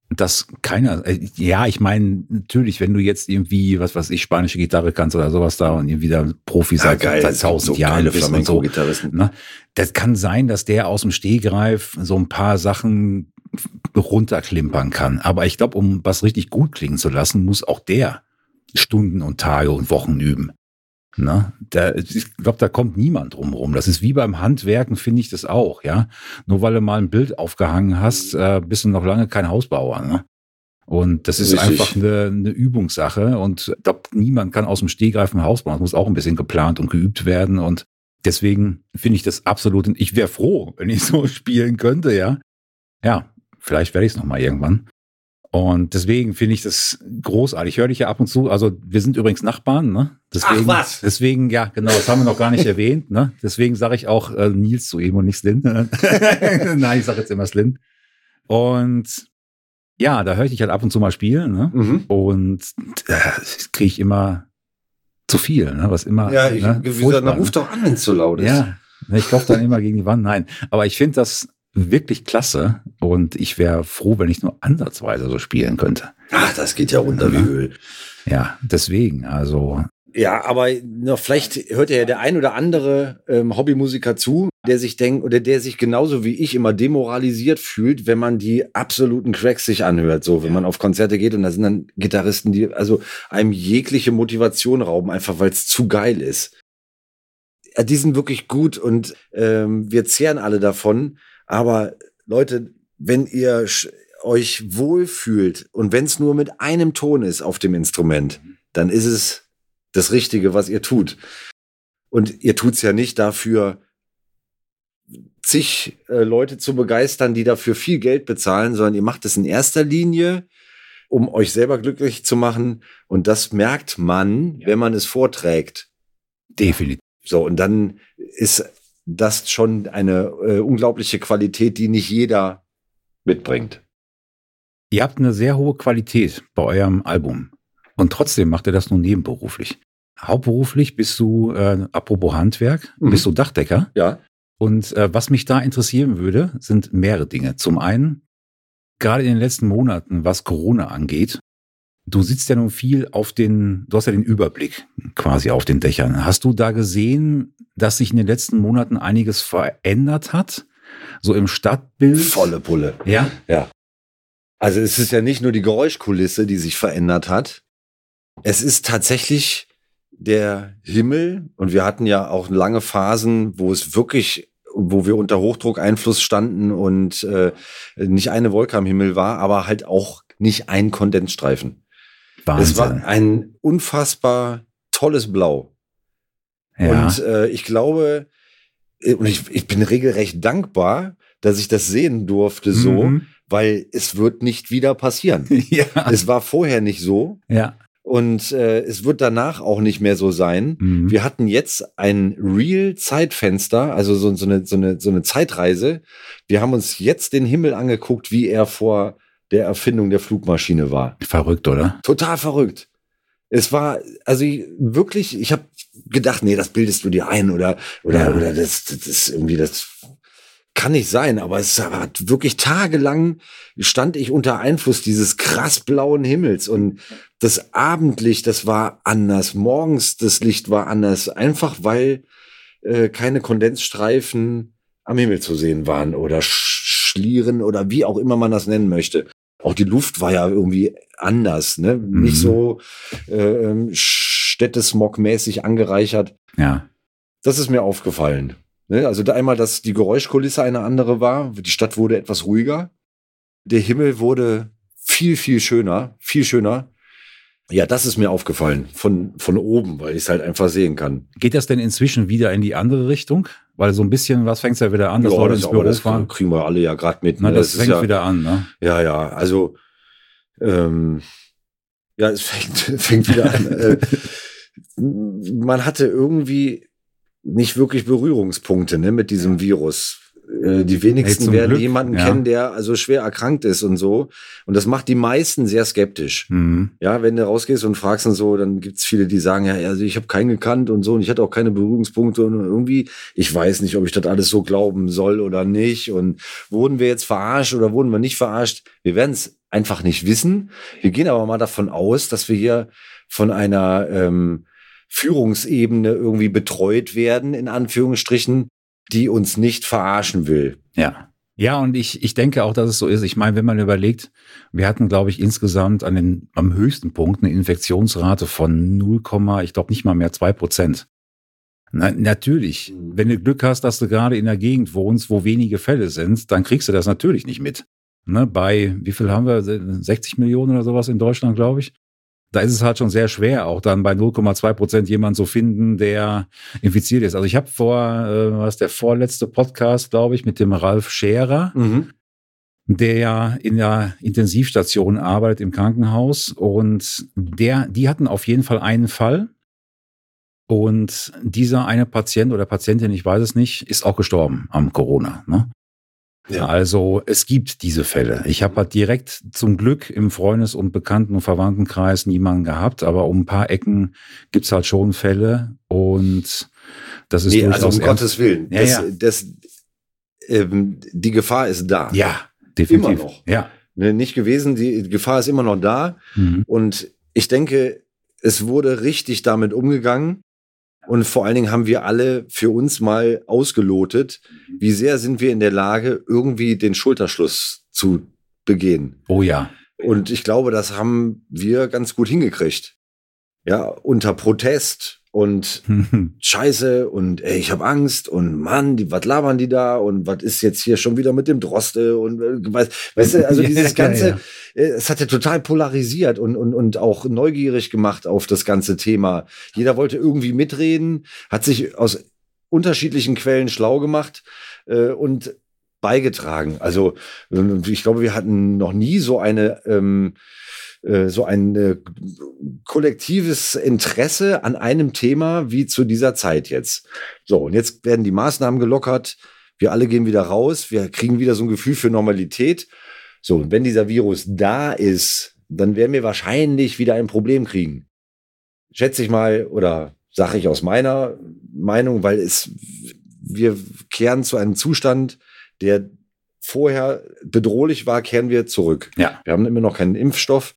dass keiner, äh, ja, ich meine, natürlich, wenn du jetzt irgendwie, was weiß ich, spanische Gitarre kannst oder sowas da und irgendwie da Profi seit, seit tausend Jahren bist und so. Ne? Das kann sein, dass der aus dem Stehgreif so ein paar Sachen runterklimpern kann. Aber ich glaube, um was richtig gut klingen zu lassen, muss auch der Stunden und Tage und Wochen üben. Ne? Da, ich glaube, da kommt niemand drum rum. Das ist wie beim Handwerken, finde ich das auch, ja. Nur weil du mal ein Bild aufgehangen hast, äh, bist du noch lange kein Hausbauer. Ne? Und das ist Richtig. einfach eine, eine Übungssache. Und ich glaube, niemand kann aus dem Stehgreif ein Haus bauen. Das muss auch ein bisschen geplant und geübt werden. Und deswegen finde ich das absolut. Ich wäre froh, wenn ich so spielen könnte, ja. Ja, vielleicht werde ich es noch mal irgendwann. Und deswegen finde ich das großartig. Ich höre dich ja ab und zu. Also wir sind übrigens Nachbarn, ne? Deswegen, Ach, was? Deswegen, ja, genau, das haben wir noch gar nicht erwähnt, ne? Deswegen sage ich auch äh, Nils zu ihm und nicht Slin. Nein, ich sage jetzt immer Slin. Und ja, da höre ich dich halt ab und zu mal spielen, ne? Mhm. Und äh, kriege ich immer zu viel, ne? Was immer. Ja, ich, ne? wie gesagt, dann ne? ruf doch an, wenn es zu laut ist. Ja, ich klopfe dann immer gegen die Wand. Nein, aber ich finde das wirklich klasse und ich wäre froh, wenn ich nur ansatzweise so spielen könnte. Ach, das geht ja runter wie Öl. Ja, deswegen, also Ja, aber noch, vielleicht hört ja der ein oder andere ähm, Hobbymusiker zu, der sich denkt oder der sich genauso wie ich immer demoralisiert fühlt, wenn man die absoluten Cracks sich anhört. So, wenn man auf Konzerte geht und da sind dann Gitarristen, die also einem jegliche Motivation rauben, einfach weil es zu geil ist. Ja, die sind wirklich gut und ähm, wir zehren alle davon. Aber Leute, wenn ihr euch wohlfühlt und wenn es nur mit einem Ton ist auf dem Instrument, dann ist es das Richtige, was ihr tut. Und ihr tut's ja nicht dafür, zig äh, Leute zu begeistern, die dafür viel Geld bezahlen, sondern ihr macht es in erster Linie, um euch selber glücklich zu machen. Und das merkt man, wenn man es vorträgt. definitiv. So, und dann ist das schon eine äh, unglaubliche Qualität, die nicht jeder mitbringt. Ihr habt eine sehr hohe Qualität bei eurem Album und trotzdem macht ihr das nur nebenberuflich. Hauptberuflich bist du, äh, apropos Handwerk, Mhm. bist du Dachdecker. Ja. Und äh, was mich da interessieren würde, sind mehrere Dinge. Zum einen, gerade in den letzten Monaten, was Corona angeht, du sitzt ja nun viel auf den, du hast ja den Überblick quasi auf den Dächern. Hast du da gesehen, dass sich in den letzten Monaten einiges verändert hat? So im Stadtbild? Volle Pulle. Ja. Ja. Also es ist ja nicht nur die Geräuschkulisse, die sich verändert hat. Es ist tatsächlich der Himmel und wir hatten ja auch lange Phasen, wo es wirklich, wo wir unter Hochdruckeinfluss standen und äh, nicht eine Wolke am Himmel war, aber halt auch nicht ein Kondensstreifen. Es war Wahnsinn. ein unfassbar tolles Blau. ja. Und äh, ich glaube, äh, und ich, ich bin regelrecht dankbar, dass ich das sehen durfte so, Mhm. weil es wird nicht wieder passieren. ja. Es war vorher nicht so Ja. und äh, es wird danach auch nicht mehr so sein. Mhm. Wir hatten jetzt ein Real-Zeitfenster, also so, so, eine, so, eine, so eine Zeitreise. Wir haben uns jetzt den Himmel angeguckt, wie er vor der Erfindung der Flugmaschine war. Verrückt, oder? Total verrückt. Es war, also ich, wirklich, ich habe gedacht, nee, das bildest du dir ein oder, oder, Ja. oder das, das ist irgendwie, das kann nicht sein, aber es hat wirklich tagelang stand ich unter Einfluss dieses krass blauen Himmels und das Abendlicht, das war anders. Morgens das Licht war anders, einfach weil äh, keine Kondensstreifen am Himmel zu sehen waren oder Sch Schlieren oder wie auch immer man das nennen möchte. Auch die Luft war ja irgendwie anders, ne? Nicht Mhm. so äh, ähm, städtesmogmäßig angereichert. Ja. Das ist mir aufgefallen. Ne? Also da einmal, dass die Geräuschkulisse eine andere war. Die Stadt wurde etwas ruhiger. Der Himmel wurde viel, viel schöner, viel schöner. Ja, das ist mir aufgefallen von, von oben, weil ich es halt einfach sehen kann. Geht das denn inzwischen wieder in die andere Richtung? Weil so ein bisschen was fängt ja wieder an, dass Ja, Leute das, ins Büro das fahren. kriegen wir alle ja gerade mit. Na, ne? das, ist fängt ja, wieder an, ne? Ja, ja, also ähm, ja, es fängt, fängt wieder an. äh, man hatte irgendwie nicht wirklich Berührungspunkte ne, mit diesem Virus. Äh, Die wenigsten zum werden Glück, jemanden ja. kennen, der also schwer erkrankt ist und so. Und das macht die meisten sehr skeptisch. Mhm. Ja, wenn du rausgehst und fragst und so, dann gibt's viele, die sagen, ja, also ich habe keinen gekannt und so und ich hatte auch keine Berührungspunkte und irgendwie, ich weiß nicht, ob ich das alles so glauben soll oder nicht. Und wurden wir jetzt verarscht oder wurden wir nicht verarscht? Wir werden es einfach nicht wissen. Wir gehen aber mal davon aus, dass wir hier von einer ähm, Führungsebene irgendwie betreut werden, in Anführungsstrichen, die uns nicht verarschen will. Ja. Ja, und ich, ich denke auch, dass es so ist. Ich meine, wenn man überlegt, wir hatten, glaube ich, insgesamt an den, am höchsten Punkt eine Infektionsrate von 0, ich glaube nicht mal mehr zwei Prozent. Na, natürlich, Mhm. wenn du Glück hast, dass du gerade in der Gegend wohnst, wo wenige Fälle sind, dann kriegst du das natürlich nicht mit. Ne, bei, wie viel haben wir? 60 Millionen oder sowas in Deutschland, glaube ich. Da ist es halt schon sehr schwer, auch dann bei 0,2 Prozent jemanden zu finden, der infiziert ist. Also ich habe vor, äh, was der vorletzte Podcast, glaube ich, mit dem Ralf Scherer, der ja in der Intensivstation arbeitet im Krankenhaus und der, die hatten auf jeden Fall einen Fall. Und dieser eine Patient oder Patientin, ich weiß es nicht, ist auch gestorben am Corona. Ne? Ja. Also es gibt diese Fälle. Ich habe halt direkt zum Glück im Freundes- und Bekannten- und Verwandtenkreis niemanden gehabt, aber um ein paar Ecken gibt's halt schon Fälle und das ist Nee, durchaus also um. Gottes Willen. Ja, das, ja. Das, ähm, die Gefahr ist da. Ja, definitiv. Immer noch. Ja. Ne, nicht gewesen, die Gefahr ist immer noch da. Mhm. Und ich denke, es wurde richtig damit umgegangen. Und vor allen Dingen haben wir alle für uns mal ausgelotet, wie sehr sind wir in der Lage, irgendwie den Schulterschluss zu begehen. Oh ja. Und ich glaube, das haben wir ganz gut hingekriegt. Ja, unter Protest und Scheiße und ey, ich habe Angst und Mann, die, was labern die da und was ist jetzt hier schon wieder mit dem Droste und äh, weißt, weißt du, also Ja, dieses ja, ganze, ja. äh, es hat ja total polarisiert und, und, und auch neugierig gemacht auf das ganze Thema. Jeder wollte irgendwie mitreden, hat sich aus unterschiedlichen Quellen schlau gemacht äh, und beigetragen. Also äh, ich glaube, wir hatten noch nie so eine ähm, äh, so ein äh, kollektives Interesse an einem Thema wie zu dieser Zeit jetzt. So, und jetzt werden die Maßnahmen gelockert. Wir alle gehen wieder raus. Wir kriegen wieder so ein Gefühl für Normalität. So, und wenn dieser Virus da ist, dann werden wir wahrscheinlich wieder ein Problem kriegen. Schätze ich mal, oder sage ich aus meiner Meinung, weil es, wir kehren zu einem Zustand, der vorher bedrohlich war, kehren wir zurück. Ja. Wir haben immer noch keinen Impfstoff.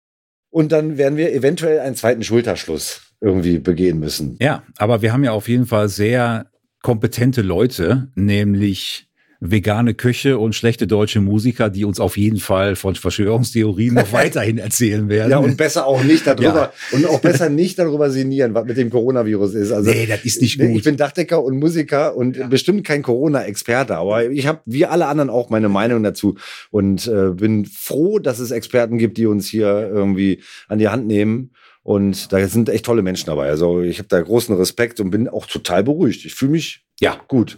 Und dann werden wir eventuell einen zweiten Schulterschluss irgendwie begehen müssen. Ja, aber wir haben ja auf jeden Fall sehr kompetente Leute, nämlich vegane Köche und schlechte deutsche Musiker, die uns auf jeden Fall von Verschwörungstheorien noch weiterhin erzählen werden. Ja, und besser auch nicht darüber Ja. und auch besser nicht darüber sinnieren, was mit dem Coronavirus ist. Also nee, das ist nicht ich gut. bin Dachdecker und Musiker und bestimmt kein Corona-Experte, aber ich habe wie alle anderen auch meine Meinung dazu und äh, bin froh, dass es Experten gibt, die uns hier irgendwie an die Hand nehmen. Und da sind echt tolle Menschen dabei. Also ich habe da großen Respekt und bin auch total beruhigt. Ich fühle mich Ja. gut.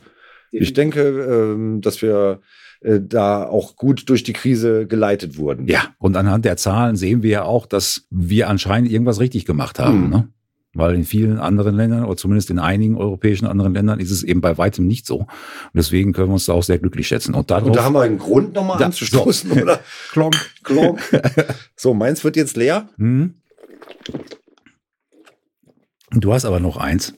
Ich denke, ähm, dass wir äh, da auch gut durch die Krise geleitet wurden. Ja, und anhand der Zahlen sehen wir ja auch, dass wir anscheinend irgendwas richtig gemacht haben. Mhm. Ne? Weil in vielen anderen Ländern, oder zumindest in einigen europäischen anderen Ländern, ist es eben bei weitem nicht so. Und deswegen können wir uns da auch sehr glücklich schätzen. Und darauf, Und da haben wir einen Grund, nochmal Da- anzustoßen, so. oder? Klonk. Klonk. so, meins wird jetzt leer. Hm? Du hast aber noch eins.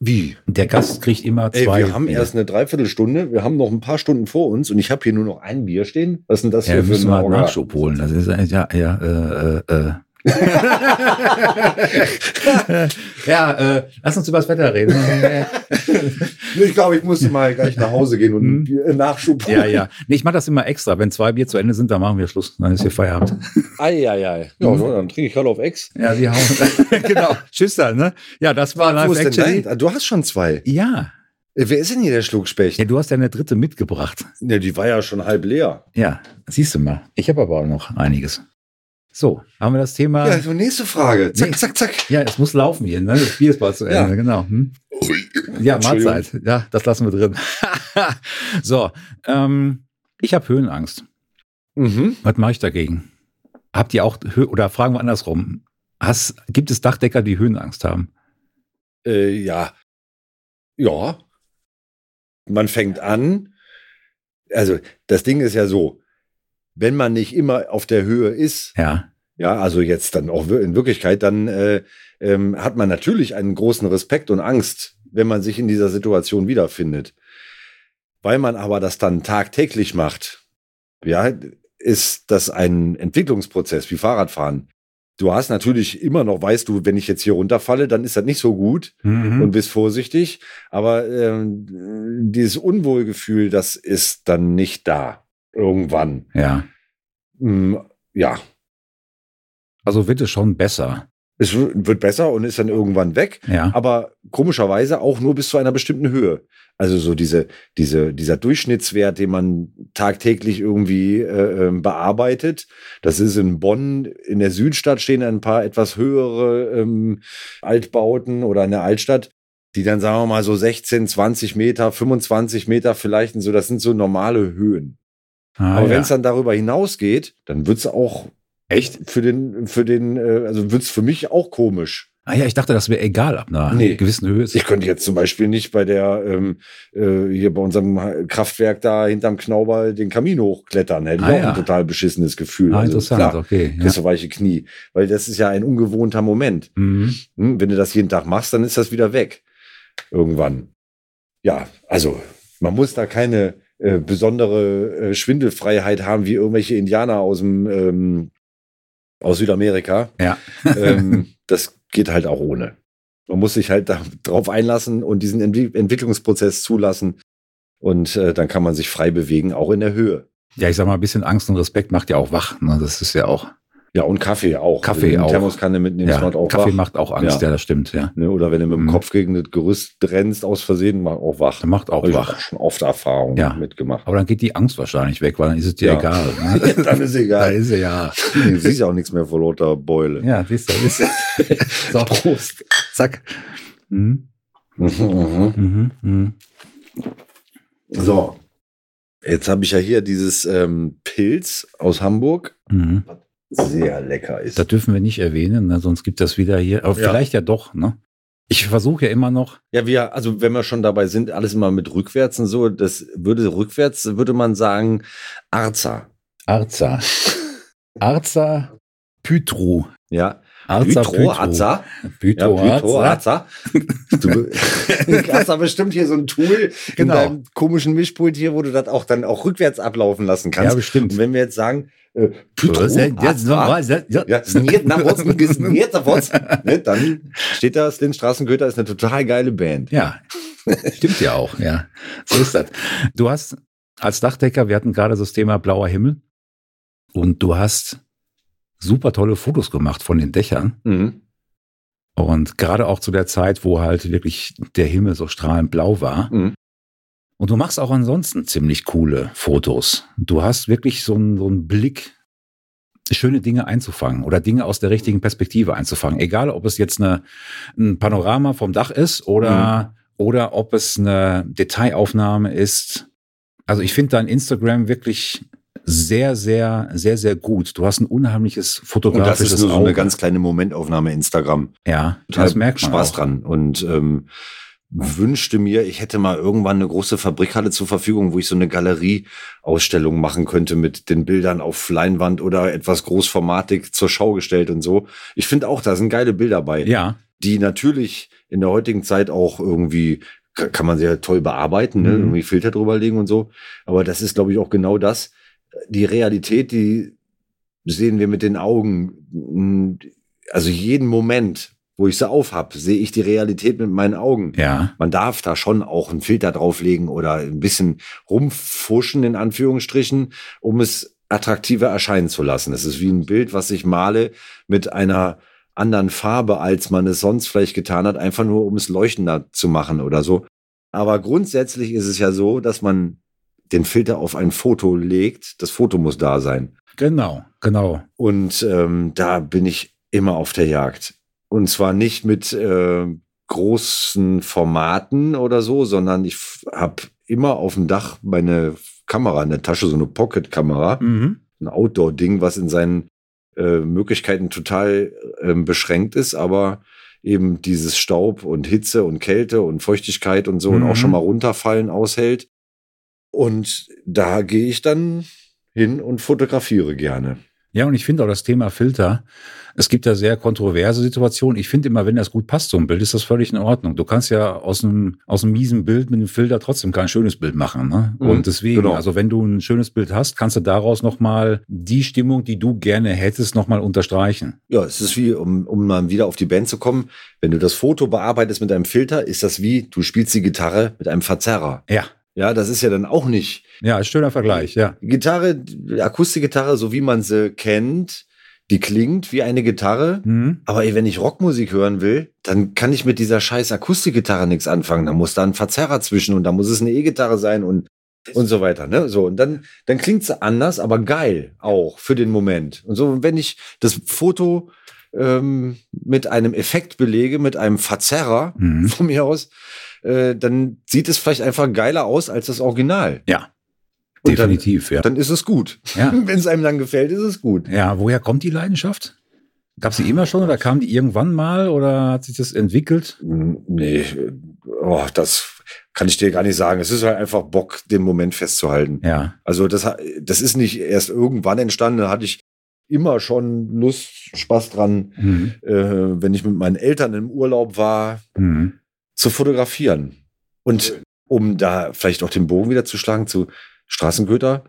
Wie? Der Gast kriegt immer Ey, zwei. wir haben Bier. erst eine Dreiviertelstunde, wir haben noch ein paar Stunden vor uns und ich habe hier nur noch ein Bier stehen. Was ist denn das Ja, hier wir für müssen ein? Nachschub holen. Das ist ja, ja, äh, äh, äh. Ja, äh, lass uns über das Wetter reden. Ich glaube, ich muss mal gleich nach Hause gehen und Hm. Nachschub holen. ja, ja. Nee, ich mache das immer extra. Wenn zwei Bier zu Ende sind, dann machen wir Schluss. Dann ist hier Feierabend. Eieiei. Ja, so, dann trinke ich halt auf Ex. Ja, die hauen. genau. Tschüss dann, ne? Ja, das war Live dein? Ah, Du hast schon zwei. Ja. Äh, Wer ist denn hier der Schluckspecht? Ja, du hast ja eine dritte mitgebracht. Ja, die war ja schon halb leer. Ja, siehst du mal. Ich habe aber auch noch einiges. So, haben wir das Thema. Ja, so nächste Frage. Zack, Nee. zack, zack. Ja, es muss laufen hier, ne? Das Bier ist bald zu Ende, Ja. genau. Hm? Ja. Mahlzeit. Ja, das lassen wir drin. so, ähm, ich habe Höhenangst. Mhm. Was mache ich dagegen? Habt ihr auch, oder fragen wir andersrum, Hast, gibt es Dachdecker, die Höhenangst haben? Äh, ja. Ja. Man fängt an. Also, das Ding ist ja so, wenn man nicht immer auf der Höhe ist, Ja, ja, also jetzt dann auch in Wirklichkeit, dann äh, ähm, hat man natürlich einen großen Respekt und Angst, wenn man sich in dieser Situation wiederfindet. Weil man aber das dann tagtäglich macht, ja, ist das ein Entwicklungsprozess wie Fahrradfahren. Du hast natürlich immer noch, weißt du, wenn ich jetzt hier runterfalle, dann ist das nicht so gut mhm. und bist vorsichtig. Aber ähm, dieses Unwohlgefühl, das ist dann nicht da. Irgendwann. ja. Mm, ja, Also wird es schon besser. es wird besser und ist dann irgendwann weg. Ja, Aber komischerweise auch nur bis zu einer bestimmten Höhe. Also so diese, diese, dieser Durchschnittswert, den man tagtäglich irgendwie äh, ähm, bearbeitet. Das ist in Bonn, in der Südstadt stehen ein paar etwas höhere ähm, Altbauten oder in der Altstadt, die dann, sagen wir mal, so 16, 20 Meter, 25 Meter vielleicht, und so, das sind so normale Höhen. Ah, Aber ja. wenn es dann darüber hinausgeht, dann wird's auch echt. für den, für den, äh, also wird's für mich auch komisch. Ah ja, ich dachte, das wäre egal ab einer Nee. gewissen Höhe. Ich könnte jetzt zum Beispiel nicht bei der, ähm, äh, hier bei unserem Kraftwerk da hinterm Knauber den Kamin hochklettern. Hätte ich Ah, auch ja. ein total beschissenes Gefühl. ah, Also, interessant, klar, okay. Ja. du weiche Knie. Weil das ist ja ein ungewohnter Moment. Mhm. Hm? Wenn du das jeden Tag machst, dann ist das wieder weg. Irgendwann. Ja, also man muss da keine äh, besondere äh, Schwindelfreiheit haben wie irgendwelche Indianer aus dem ähm, aus Südamerika. Ja. ähm, das geht halt auch ohne. Man muss sich halt darauf einlassen und diesen Entwi Entwicklungsprozess zulassen. Und äh, dann kann man sich frei bewegen, auch in der Höhe. Ja, ich sag mal, ein bisschen Angst und Respekt macht ja auch wach. Ne? Das ist ja auch. Ja, und Kaffee auch. Kaffee auch. Thermoskanne mitnimmst, Ja, macht auch Kaffee wach. macht auch Angst, ja, Ja. das stimmt, ja. Ne? Oder wenn du mit dem Mhm. Kopf gegen das Gerüst rennst aus Versehen, macht auch wach. Der macht auch Hab ich wach. auch schon oft Erfahrungen Ja. mitgemacht. Aber dann geht die Angst wahrscheinlich weg, weil dann ist es dir Ja. egal. Ne? dann ist da egal. ist sie ja. Du siehst ja auch nichts mehr vor lauter Beule. Ja, siehst du, siehst du. So, Prost. Zack. Mhm. Mhm. Mhm. So. Jetzt habe ich ja hier dieses ähm, Pilz aus Hamburg. Mhm. Sehr lecker ist. Das dürfen wir nicht erwähnen, ne? sonst gibt das wieder hier. Aber Ja. vielleicht ja doch, ne? Ich versuche ja immer noch. Ja, wir, also wenn wir schon dabei sind, alles immer mit rückwärts und so, das würde rückwärts, würde man sagen, Arza. Arza. Arza Pytru. Ja. Arza Pytro, Arza. Ja, Pytro, Pytro, Arza. Du hast da bestimmt hier so ein Tool in Genau. deinem komischen Mischpult hier, wo du das auch dann auch rückwärts ablaufen lassen kannst. Ja, bestimmt. Und wenn wir jetzt sagen, äh? Ja, jetzt nach Wurz, sniert nach. Ne, dann steht da, Slin Straßenköter ist eine total geile Band. Ja, stimmt ja auch, ja. So ist das. Du hast als Dachdecker, wir hatten gerade das Thema blauer Himmel und du hast super tolle Fotos gemacht von den Dächern Mhm. und gerade auch zu der Zeit, wo halt wirklich der Himmel so strahlend blau war. Mhm. Und du machst auch ansonsten ziemlich coole Fotos. Du hast wirklich so einen, so einen Blick, schöne Dinge einzufangen oder Dinge aus der richtigen Perspektive einzufangen. Egal, ob es jetzt eine, ein Panorama vom Dach ist oder, oder ob es eine Detailaufnahme ist Also ich finde dein Instagram wirklich sehr, sehr, sehr, sehr gut. Du hast ein unheimliches Und das fotografisches ist nur so eine ganz kleine Momentaufnahme Instagram. ja, das merkt man Spaß auch. dran. Und ähm, wünschte mir, ich hätte mal irgendwann eine große Fabrikhalle zur Verfügung, wo ich so eine Galerieausstellung machen könnte mit den Bildern auf Leinwand oder etwas großformatig zur Schau gestellt und so. Ich finde auch, da sind geile Bilder bei, Ja, die natürlich in der heutigen Zeit auch irgendwie ka- kann man sehr toll bearbeiten, ne? Mhm. irgendwie Filter drüber legen und so. Aber das ist, glaube ich, auch genau das. Die Realität, die sehen wir mit den Augen. Also jeden Moment, wo ich sie aufhab, sehe ich die Realität mit meinen Augen. ja, Man darf da schon auch einen Filter drauflegen oder ein bisschen rumfuschen, in Anführungsstrichen, um es attraktiver erscheinen zu lassen. Es ist wie ein Bild, was ich male mit einer anderen Farbe, als man es sonst vielleicht getan hat, einfach nur um es leuchtender zu machen oder so. Aber grundsätzlich ist es ja so, dass man den Filter auf ein Foto legt. Das Foto muss da sein. genau, genau. Und ähm, da bin ich immer auf der Jagd. Und zwar nicht mit äh, großen Formaten oder so, sondern ich habe immer auf dem Dach meine Kamera in der Tasche, so eine Pocket-Kamera, Mhm. ein Outdoor-Ding, was in seinen äh, Möglichkeiten total ähm, beschränkt ist, aber eben dieses Staub und Hitze und Kälte und Feuchtigkeit und so und Mhm. auch schon mal runterfallen aushält. Und da gehe ich dann hin und fotografiere gerne. Ja, und ich finde auch das Thema Filter, es gibt da sehr kontroverse Situationen. Ich finde immer, wenn das gut passt, so ein Bild, ist das völlig in Ordnung. Du kannst ja aus einem, aus einem miesen Bild mit einem Filter trotzdem kein schönes Bild machen. Ne? Mhm, Und deswegen, genau. also wenn du ein schönes Bild hast, kannst du daraus nochmal die Stimmung, die du gerne hättest, nochmal unterstreichen. Ja, es ist wie, um, um mal wieder auf die Band zu kommen, wenn du das Foto bearbeitest mit einem Filter, ist das wie, du spielst die Gitarre mit einem Verzerrer. Ja, Ja, das ist ja dann auch nicht. ja, schöner Vergleich, ja. Gitarre, Akustikgitarre, so wie man sie kennt, die klingt wie eine Gitarre. Mhm. Aber ey, wenn ich Rockmusik hören will, dann kann ich mit dieser scheiß Akustikgitarre nichts anfangen. Da muss da ein Verzerrer zwischen und da muss es eine E-Gitarre sein und und so weiter, ne? So und dann dann klingt's anders, aber geil auch für den Moment. Und so wenn ich das Foto ähm, mit einem Effekt belege, mit einem Verzerrer Mhm. von mir aus, äh, dann sieht es vielleicht einfach geiler aus als das Original. Ja, Und dann- definitiv, ja. Dann ist es gut. Ja. Wenn es einem dann gefällt, ist es gut. Ja, woher kommt die Leidenschaft? Gab sie immer schon oder kam die irgendwann mal oder hat sich das entwickelt? Nee, oh, das kann ich dir gar nicht sagen. Es ist halt einfach Bock, den Moment festzuhalten. Ja. Also das, das ist nicht erst irgendwann entstanden. Da hatte ich immer schon Lust, Spaß dran, Mhm. äh, wenn ich mit meinen Eltern im Urlaub war, Mhm. Zu fotografieren. Und um da vielleicht auch den Bogen wieder zu schlagen zu Straßengöter,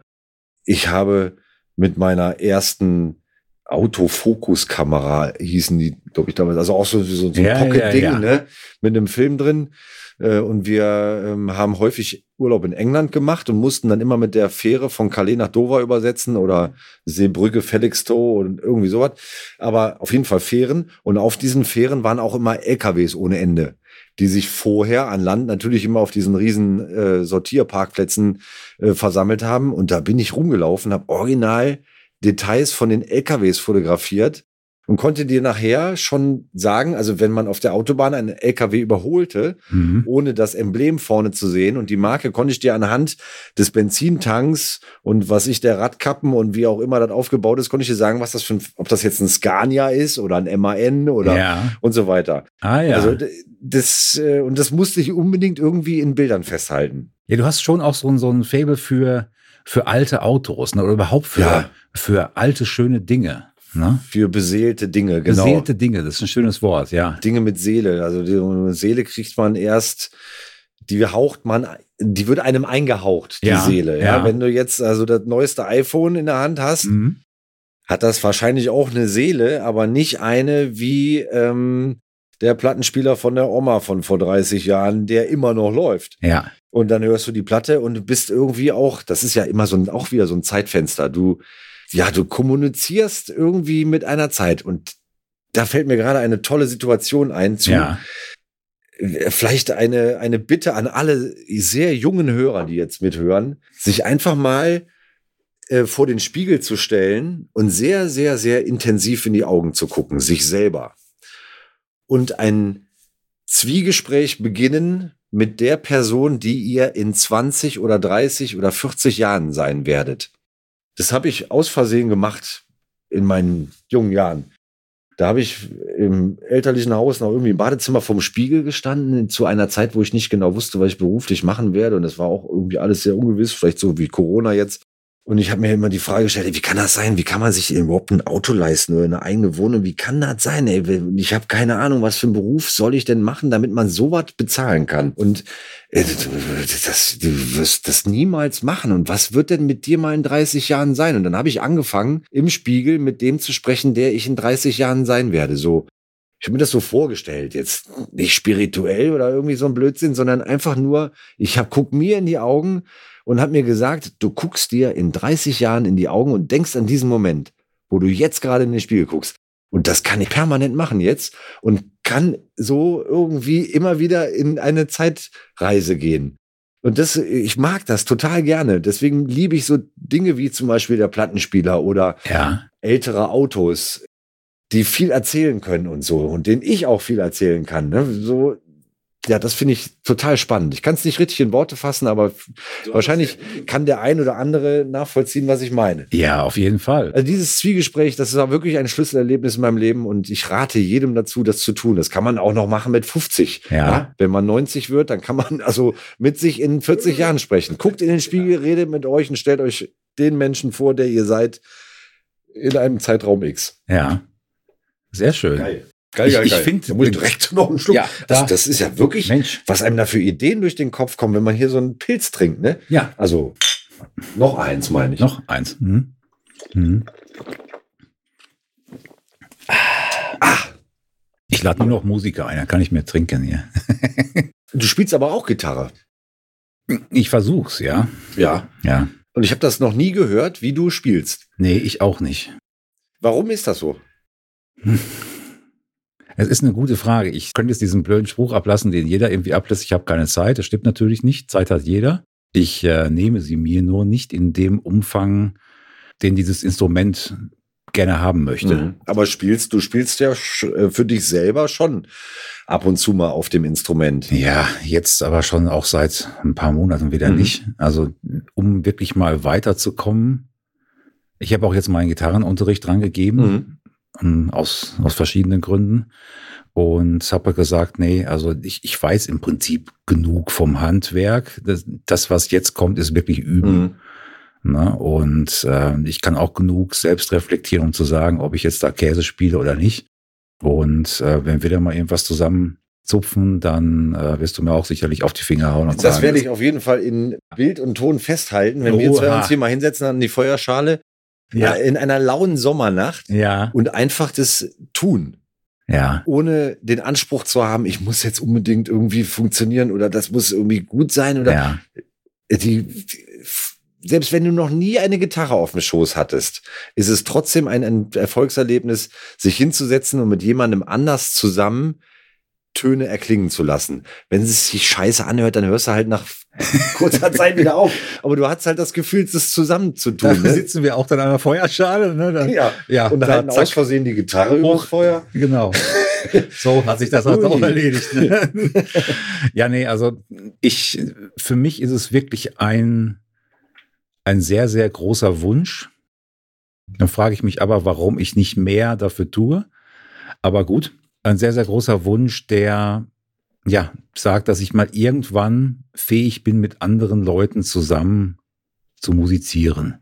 ich habe mit meiner ersten Autofokuskamera hießen die, glaube ich, damals, also auch so, so, so ein Ja, Pocket-Ding, ja, ja. ne? Mit einem Film drin. Äh, Und wir ähm, haben häufig Urlaub in England gemacht und mussten dann immer mit der Fähre von Calais nach Dover übersetzen oder Seebrücke, Felixstowe und irgendwie sowas. Aber auf jeden Fall Fähren. Und auf diesen Fähren waren auch immer LKWs ohne Ende, die sich vorher an Land natürlich immer auf diesen riesen äh, Sortierparkplätzen äh, versammelt haben. Und da bin ich rumgelaufen, habe original Details von den LKWs fotografiert und konnte dir nachher schon sagen, also wenn man auf der Autobahn einen LKW überholte, Mhm. ohne das Emblem vorne zu sehen und die Marke konnte ich dir anhand des Benzintanks und was ich der Radkappen und wie auch immer das aufgebaut ist, konnte ich dir sagen, was das für ein, ob das jetzt ein Scania ist oder ein MAN oder Ja. und so weiter. Ah ja. Also das äh, und das musste ich unbedingt irgendwie in Bildern festhalten. ja, du hast schon auch so, ein- so ein Fable für, für alte Autos, ne? Oder überhaupt für, Ja. für alte, schöne Dinge. Ne? Für beseelte Dinge, genau. Beseelte Dinge, das ist ein schönes Wort, ja. Dinge mit Seele. Also die Seele kriegt man erst, die haucht man, die wird einem eingehaucht, die Ja, Seele. Ja? ja. Wenn du jetzt also das neueste iPhone in der Hand hast, Mhm. hat das wahrscheinlich auch eine Seele, aber nicht eine wie ähm, der Plattenspieler von der Oma von vor 30 Jahren, der immer noch läuft. Ja. Und dann hörst du die Platte und du bist irgendwie auch, das ist ja immer so ein, auch wieder so ein Zeitfenster. Du, ja, du kommunizierst irgendwie mit einer Zeit und da fällt mir gerade eine tolle Situation ein zu, Ja. äh, vielleicht eine, eine Bitte an alle sehr jungen Hörer, die jetzt mithören, sich einfach mal äh, vor den Spiegel zu stellen und sehr, sehr, sehr intensiv in die Augen zu gucken, sich selber. Und ein Zwiegespräch beginnen mit der Person, die ihr in 20 oder 30 oder 40 Jahren sein werdet. Das habe ich aus Versehen gemacht in meinen jungen Jahren. Da habe ich im elterlichen Haus noch irgendwie im Badezimmer vom Spiegel gestanden, zu einer Zeit, wo ich nicht genau wusste, was ich beruflich machen werde. Und es war auch irgendwie alles sehr ungewiss, vielleicht so wie Corona jetzt. Und ich habe mir immer die Frage gestellt, wie kann das sein? Wie kann man sich überhaupt ein Auto leisten oder eine eigene Wohnung? Wie kann das sein? Ey? Ich habe keine Ahnung, was für einen Beruf soll ich denn machen, damit man sowas bezahlen kann? Und äh, das, du wirst das niemals machen. Und was wird denn mit dir mal in 30 Jahren sein? Und dann habe ich angefangen, im Spiegel mit dem zu sprechen, der ich in 30 Jahren sein werde. So, ich habe mir das so vorgestellt, jetzt nicht spirituell oder irgendwie so ein Blödsinn, sondern einfach nur, ich hab, guck mir in die Augen und habe mir gesagt, du guckst dir in 30 Jahren in die Augen und denkst an diesen Moment, wo du jetzt gerade in den Spiegel guckst. Und das kann ich permanent machen jetzt und kann so irgendwie immer wieder in eine Zeitreise gehen. Und das, ich mag das total gerne. Deswegen liebe ich so Dinge wie zum Beispiel der Plattenspieler oder Ja. ältere Autos, die viel erzählen können und so und denen ich auch viel erzählen kann. Ne? So, ja, das finde ich total spannend. Ich kann es nicht richtig in Worte fassen, aber wahrscheinlich kann der ein oder andere nachvollziehen, was ich meine. Ja, auf jeden Fall. Also dieses Zwiegespräch, das ist auch wirklich ein Schlüsselerlebnis in meinem Leben und ich rate jedem dazu, das zu tun. Das kann man auch noch machen mit 50. Ja. Wenn man 90 wird, dann kann man also mit sich in 40 Jahren sprechen. Guckt in den Spiegel, redet mit euch und stellt euch den Menschen vor, der ihr seid, in einem Zeitraum X. Ja. Sehr schön. Geil, Ich- ich find- da muss ich direkt noch einen Schluck. Ja, das, da- das ist ja wirklich, Mensch. was einem da für Ideen durch den Kopf kommen, wenn man hier so einen Pilz trinkt, ne? Ja. Also, noch eins, meine ich. Noch eins. Mhm. Mhm. Ich lade nur noch Musiker ein, dann kann ich mehr trinken hier. Du spielst aber auch Gitarre. Ich versuch's, ja. Ja. Ja. Und ich habe das noch nie gehört, wie du spielst. Nee, ich auch nicht. Warum ist das so? Es ist eine gute Frage. Ich könnte jetzt diesen blöden Spruch ablassen, den jeder irgendwie ablässt. Ich habe keine Zeit. Das stimmt natürlich nicht. Zeit hat jeder. Ich äh, nehme sie mir nur nicht in dem Umfang, den dieses Instrument gerne haben möchte. Mhm. Aber spielst, du spielst ja äh, für dich selber schon ab und zu mal auf dem Instrument. Ja, jetzt aber schon auch seit ein paar Monaten wieder Mhm. nicht. Also um wirklich mal weiterzukommen. Ich habe auch jetzt meinen Gitarrenunterricht dran gegeben, ähm, aus, aus verschiedenen Gründen. Und habe gesagt, nee, also ich, ich weiß im Prinzip genug vom Handwerk. Das, das was jetzt kommt, ist wirklich üben. Mhm. Ne? Und äh, ich kann auch genug selbst reflektieren, um zu sagen, ob ich jetzt da Käse spiele oder nicht. Und äh, wenn wir da mal irgendwas zusammen zupfen, dann äh, wirst du mir auch sicherlich auf die Finger hauen und Das sagen, werde ich auf jeden Fall in Bild und Ton festhalten, wenn wir Oha. zwei uns hier mal hinsetzen an die Feuerschale Ja. äh, in einer lauen Sommernacht ja, und einfach das tun. ja, ohne den Anspruch zu haben, ich muss jetzt unbedingt irgendwie funktionieren oder das muss irgendwie gut sein oder ja, die, die selbst wenn du noch nie eine Gitarre auf dem Schoß hattest, ist es trotzdem ein, ein Erfolgserlebnis, sich hinzusetzen und mit jemandem anders zusammen Töne erklingen zu lassen. Wenn es sich scheiße anhört, dann hörst du halt nach kurzer Zeit wieder auf. Aber du hast halt das Gefühl, das zusammen zu Da tun. Ne? sitzen wir auch dann an der Feuerschale. Ne? Dann, Ja. ja, Und da, halten aus Versehen die Gitarre übers Hoch. Feuer. Genau. So hat sich das Ui. auch erledigt. Ne? ja, nee, also ich, für mich ist es wirklich ein, ein sehr, sehr großer Wunsch. Dann frage ich mich aber, warum ich nicht mehr dafür tue. Aber gut, ein sehr, sehr großer Wunsch, der ja sagt, dass ich mal irgendwann fähig bin, mit anderen Leuten zusammen zu musizieren.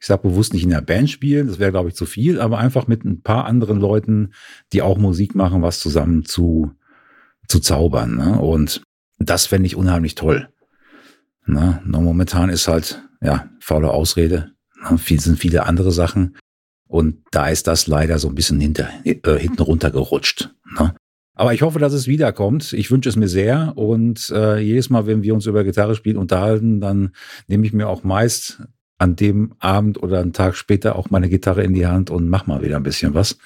Ich sage bewusst nicht in der Band spielen, das wäre, glaube ich, zu viel, aber einfach mit ein paar anderen Leuten, die auch Musik machen, was zusammen zu, zu zaubern. Ne? Und das fände ich unheimlich toll. Ne? Nur momentan ist halt, ja, faule Ausrede. Ne? Viel, sind viele andere Sachen. Und da ist das leider so ein bisschen hinter, äh, hinten runtergerutscht. Ne? Aber ich hoffe, dass es wiederkommt. Ich wünsche es mir sehr. Und äh, jedes Mal, wenn wir uns über Gitarre spielen unterhalten, dann nehme ich mir auch meist an dem Abend oder einen Tag später auch meine Gitarre in die Hand und mach mal wieder ein bisschen was.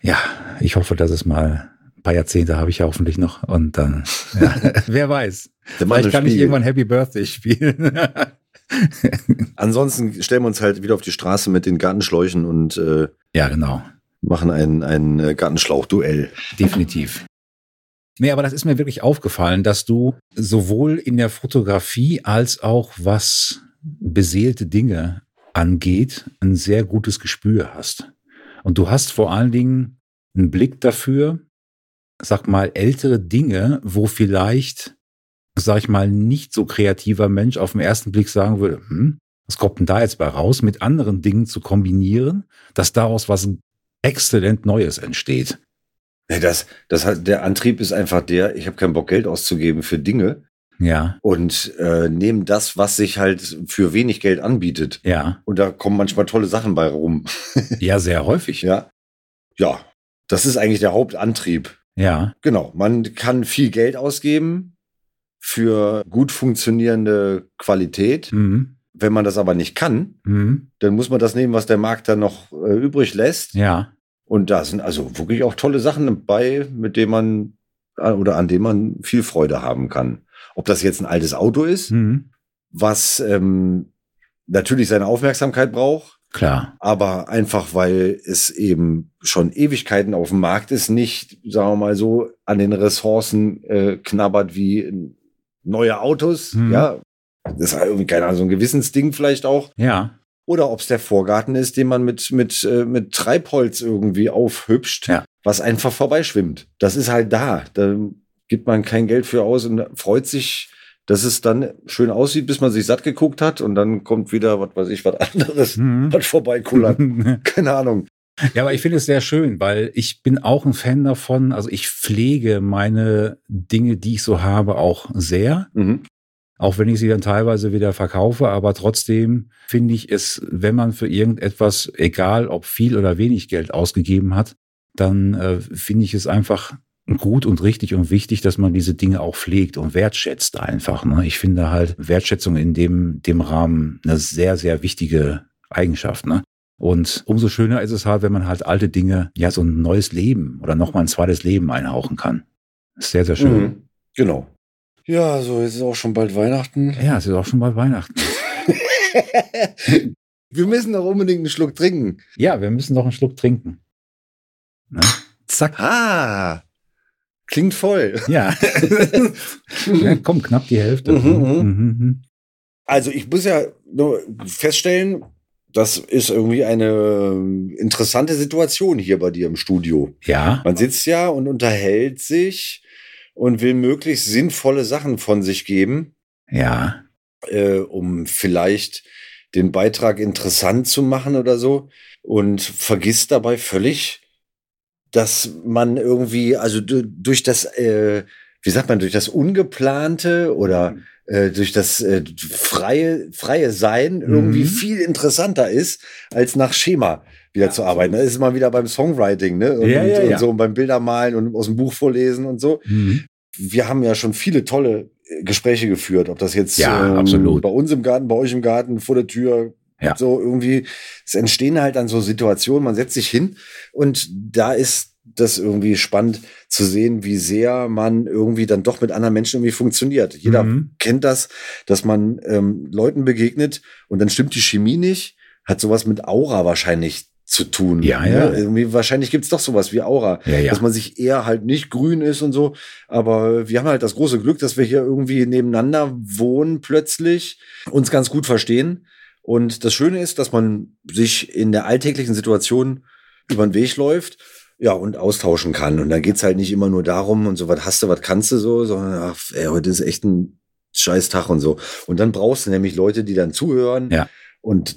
Ja, ich hoffe, dass es mal ein paar Jahrzehnte habe ich ja hoffentlich noch und dann, ja, wer weiß. Vielleicht kann ich Spiegel. irgendwann Happy Birthday spielen. Ansonsten stellen wir uns halt wieder auf die Straße mit den Gartenschläuchen und äh, ja, genau. machen ein, ein äh, Gartenschlauchduell. Definitiv. Nee, aber das ist mir wirklich aufgefallen, dass du sowohl in der Fotografie als auch was beseelte Dinge angeht, ein sehr gutes Gespür hast. Und du hast vor allen Dingen einen Blick dafür, sag mal, ältere Dinge, wo vielleicht, sag ich mal, nicht so kreativer Mensch auf den ersten Blick sagen würde, hm, was kommt denn da jetzt bei raus, mit anderen Dingen zu kombinieren, dass daraus was exzellent Neues entsteht. Das, das hat, der Antrieb ist einfach der, ich habe keinen Bock, Geld auszugeben für Dinge. Ja. Und äh, nehmen das, was sich halt für wenig Geld anbietet. Ja. Und da kommen manchmal tolle Sachen bei rum. ja, sehr häufig. Ja. Ja. Das ist eigentlich der Hauptantrieb. Ja. Genau. Man kann viel Geld ausgeben für gut funktionierende Qualität. Mhm. Wenn man das aber nicht kann, Mhm. dann muss man das nehmen, was der Markt dann noch äh, übrig lässt. Ja. Und da sind also wirklich auch tolle Sachen bei, mit denen man äh, oder an denen man viel Freude haben kann. Ob das jetzt ein altes Auto ist, Mhm. was ähm, natürlich seine Aufmerksamkeit braucht, Klar. aber einfach weil es eben schon Ewigkeiten auf dem Markt ist, nicht, sagen wir mal so, an den Ressourcen äh, knabbert wie neue Autos. Mhm. Ja, das ist irgendwie, keine Ahnung, so ein Gewissensding vielleicht auch. Ja. Oder ob es der Vorgarten ist, den man mit, mit, äh, mit Treibholz irgendwie aufhübscht, Ja. was einfach vorbeischwimmt. Das ist halt da. Da gibt man kein Geld für aus und freut sich, dass es dann schön aussieht, bis man sich satt geguckt hat und dann kommt wieder, was weiß ich, was anderes, Mhm. was vorbeikullert. Keine Ahnung. Ja, aber ich finde es sehr schön, weil ich bin auch ein Fan davon. Also ich pflege meine Dinge, die ich so habe, auch sehr. Mhm. Auch wenn ich sie dann teilweise wieder verkaufe, aber trotzdem finde ich es, wenn man für irgendetwas, egal ob viel oder wenig Geld ausgegeben hat, dann äh, finde ich es einfach gut und richtig und wichtig, dass man diese Dinge auch pflegt und wertschätzt einfach. Ne? Ich finde halt Wertschätzung in dem, dem Rahmen eine sehr, sehr wichtige Eigenschaft. Ne? Und umso schöner ist es halt, wenn man halt alte Dinge, ja, so ein neues Leben oder nochmal ein zweites Leben einhauchen kann. Ist sehr, sehr schön. Mhm. Genau. Ja, so, jetzt ist auch schon bald Weihnachten. Ja, es ist auch schon bald Weihnachten. Wir müssen doch unbedingt einen Schluck trinken. Ja, wir müssen noch einen Schluck trinken. Ne? Zack. Ah, klingt voll. Ja. ja. Komm, knapp die Hälfte. Mhm, mhm. Mhm. Also ich muss ja nur feststellen, das ist irgendwie eine interessante Situation hier bei dir im Studio. Ja, Man sitzt ja und unterhält sich und will möglichst sinnvolle Sachen von sich geben, ja, äh, um vielleicht den Beitrag interessant zu machen oder so und vergisst dabei völlig, dass man irgendwie, also du- durch das, äh, wie sagt man, durch das Ungeplante oder äh, durch das äh, freie, freie Sein irgendwie Mhm. viel interessanter ist, als nach Schema wieder zu arbeiten. Da ist man wieder beim Songwriting, ne? Und, Ja, ja, und ja. so und beim Bildermalen und aus dem Buch vorlesen und so. Mhm. Wir haben ja schon viele tolle äh, Gespräche geführt, ob das jetzt Ja, ähm, absolut. bei uns im Garten, bei euch im Garten, vor der Tür, Ja. so irgendwie. Es entstehen halt dann so Situationen, man setzt sich hin und da ist das irgendwie spannend zu sehen, wie sehr man irgendwie dann doch mit anderen Menschen irgendwie funktioniert. Jeder Mhm. kennt das, dass man ähm, Leuten begegnet und dann stimmt die Chemie nicht, hat sowas mit Aura wahrscheinlich zu tun. Ja, ne? ja. Irgendwie, wahrscheinlich gibt's doch sowas wie Aura Ja, ja. dass man sich eher halt nicht grün ist und so. Aber wir haben halt das große Glück, dass wir hier irgendwie nebeneinander wohnen plötzlich, uns ganz gut verstehen. Und das Schöne ist, dass man sich in der alltäglichen Situation über den Weg läuft, ja, und austauschen kann. Und dann geht's halt nicht immer nur darum und so, was hast du, was kannst du so, sondern ach, ey, heute ist echt ein scheiß Tag und so. Und dann brauchst du nämlich Leute, die dann zuhören Ja. und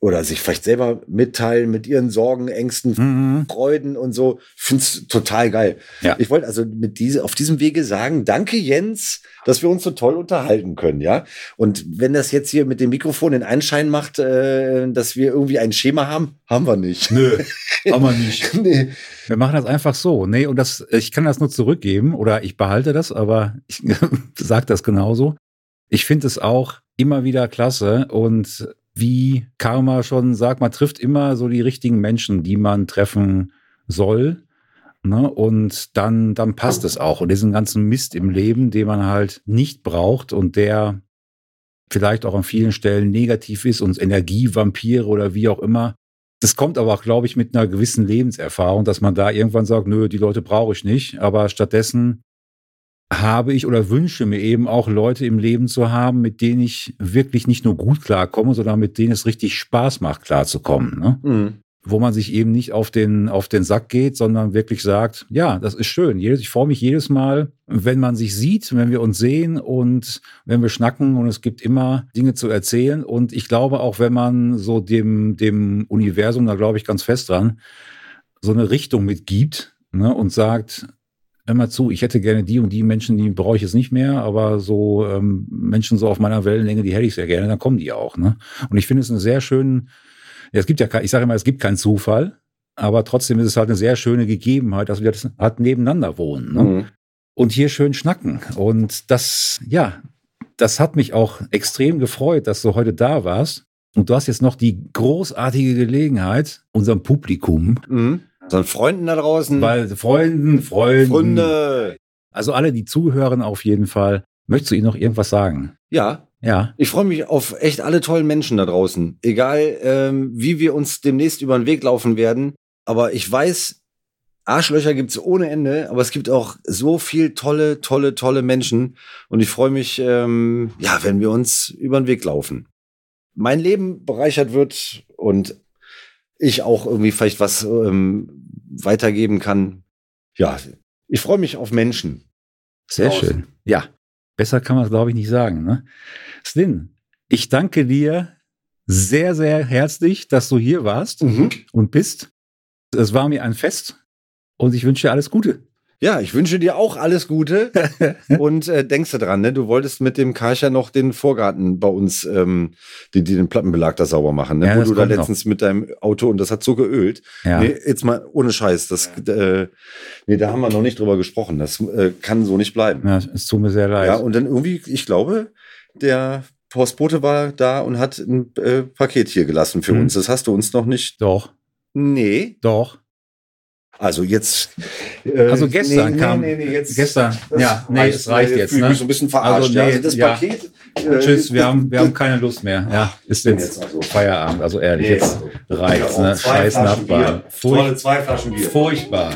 oder sich vielleicht selber mitteilen mit ihren Sorgen, Ängsten, Mhm. Freuden und so. Find's total geil. Ja. Ich wollte also mit diese, auf diesem Wege sagen, danke Jens, dass wir uns so toll unterhalten können, ja. Und wenn das jetzt hier mit dem Mikrofon den Einschein macht, äh, dass wir irgendwie ein Schema haben, haben wir nicht. Nö, haben wir nicht. nee. Wir machen das einfach so. Nee, und das, ich kann das nur zurückgeben oder ich behalte das, aber ich sage das genauso. Ich finde es auch immer wieder klasse und wie Karma schon sagt, man trifft immer so die richtigen Menschen, die man treffen soll. Ne? Und dann, dann passt es auch. Und diesen ganzen Mist im Leben, den man halt nicht braucht und der vielleicht auch an vielen Stellen negativ ist und Energievampire oder wie auch immer Das kommt aber auch, glaube ich, mit einer gewissen Lebenserfahrung, dass man da irgendwann sagt, nö, die Leute brauche ich nicht. Aber stattdessen habe ich oder wünsche mir eben auch Leute im Leben zu haben, mit denen ich wirklich nicht nur gut klarkomme, sondern mit denen es richtig Spaß macht, klarzukommen. Ne? Mhm. Wo man sich eben nicht auf den, auf den Sack geht, sondern wirklich sagt, ja, das ist schön. Ich freue mich jedes Mal, wenn man sich sieht, wenn wir uns sehen und wenn wir schnacken und es gibt immer Dinge zu erzählen. Und ich glaube auch, wenn man so dem, dem Universum, da glaube ich ganz fest dran, so eine Richtung mitgibt ne, und sagt, mal zu, ich hätte gerne die und die Menschen, die brauche ich jetzt nicht mehr, aber so ähm, Menschen so auf meiner Wellenlänge, die hätte ich sehr gerne, dann kommen die auch. Ne? Und ich finde es eine sehr schönen, ja, es gibt ja, ich sage immer, es gibt keinen Zufall, aber trotzdem ist es halt eine sehr schöne Gegebenheit, dass wir das halt nebeneinander wohnen. Ne? Mhm. und hier schön schnacken. Und das, ja, das hat mich auch extrem gefreut, dass du heute da warst. Und du hast jetzt noch die großartige Gelegenheit, unserem Publikum, Mhm. Unseren Freunden da draußen. weil Freunden, Freunden, Freunde. also alle, die zuhören auf jeden Fall, möchtest du ihnen noch irgendwas sagen? Ja, Ja, ich freue mich auf echt alle tollen Menschen da draußen. Egal, ähm, wie wir uns demnächst über den Weg laufen werden. Aber ich weiß, Arschlöcher gibt's ohne Ende, aber es gibt auch so viel tolle, tolle, tolle Menschen. Und ich freue mich, ähm, ja, wenn wir uns über den Weg laufen. Mein Leben bereichert wird und ich auch irgendwie vielleicht was ähm, weitergeben kann. Ja, ich freue mich auf Menschen. sehr Draußen. schön. Ja, besser kann man es, glaube ich, nicht sagen. Ne? Sven, ich danke dir sehr, sehr herzlich, dass du hier warst und bist. Es war mir ein Fest und ich wünsche dir alles Gute. Ja, ich wünsche dir auch alles Gute. und äh, denkst du dran, ne? Du wolltest mit dem Karcher noch den Vorgarten bei uns, ähm, die, die den Plattenbelag da sauber machen, ne? Ja, Wo du da kommt noch. letztens mit deinem Auto und das hat so geölt. Ja. Nee, jetzt mal ohne Scheiß. Das, äh, nee, da haben wir noch nicht drüber gesprochen. Das äh, kann so nicht bleiben. Ja, es tut mir sehr leid. Ja, und dann irgendwie, ich glaube, der Postbote war da und hat ein äh, Paket hier gelassen für Hm. uns. Das hast du uns noch nicht. doch, Nee. doch. Also jetzt. äh, Also gestern kam- gestern, ja, nee, es reicht jetzt, fühl ne? mich so ein bisschen verarscht. Also, nee, also das ja. Paket. äh, Tschüss, wir haben, wir haben keine Lust mehr. Ja, ist jetzt jetzt also- Feierabend. Also ehrlich, Nee, jetzt also, reicht's, ne? Scheiß. Tolle Furch zwei Flaschen Bier. furchtbar.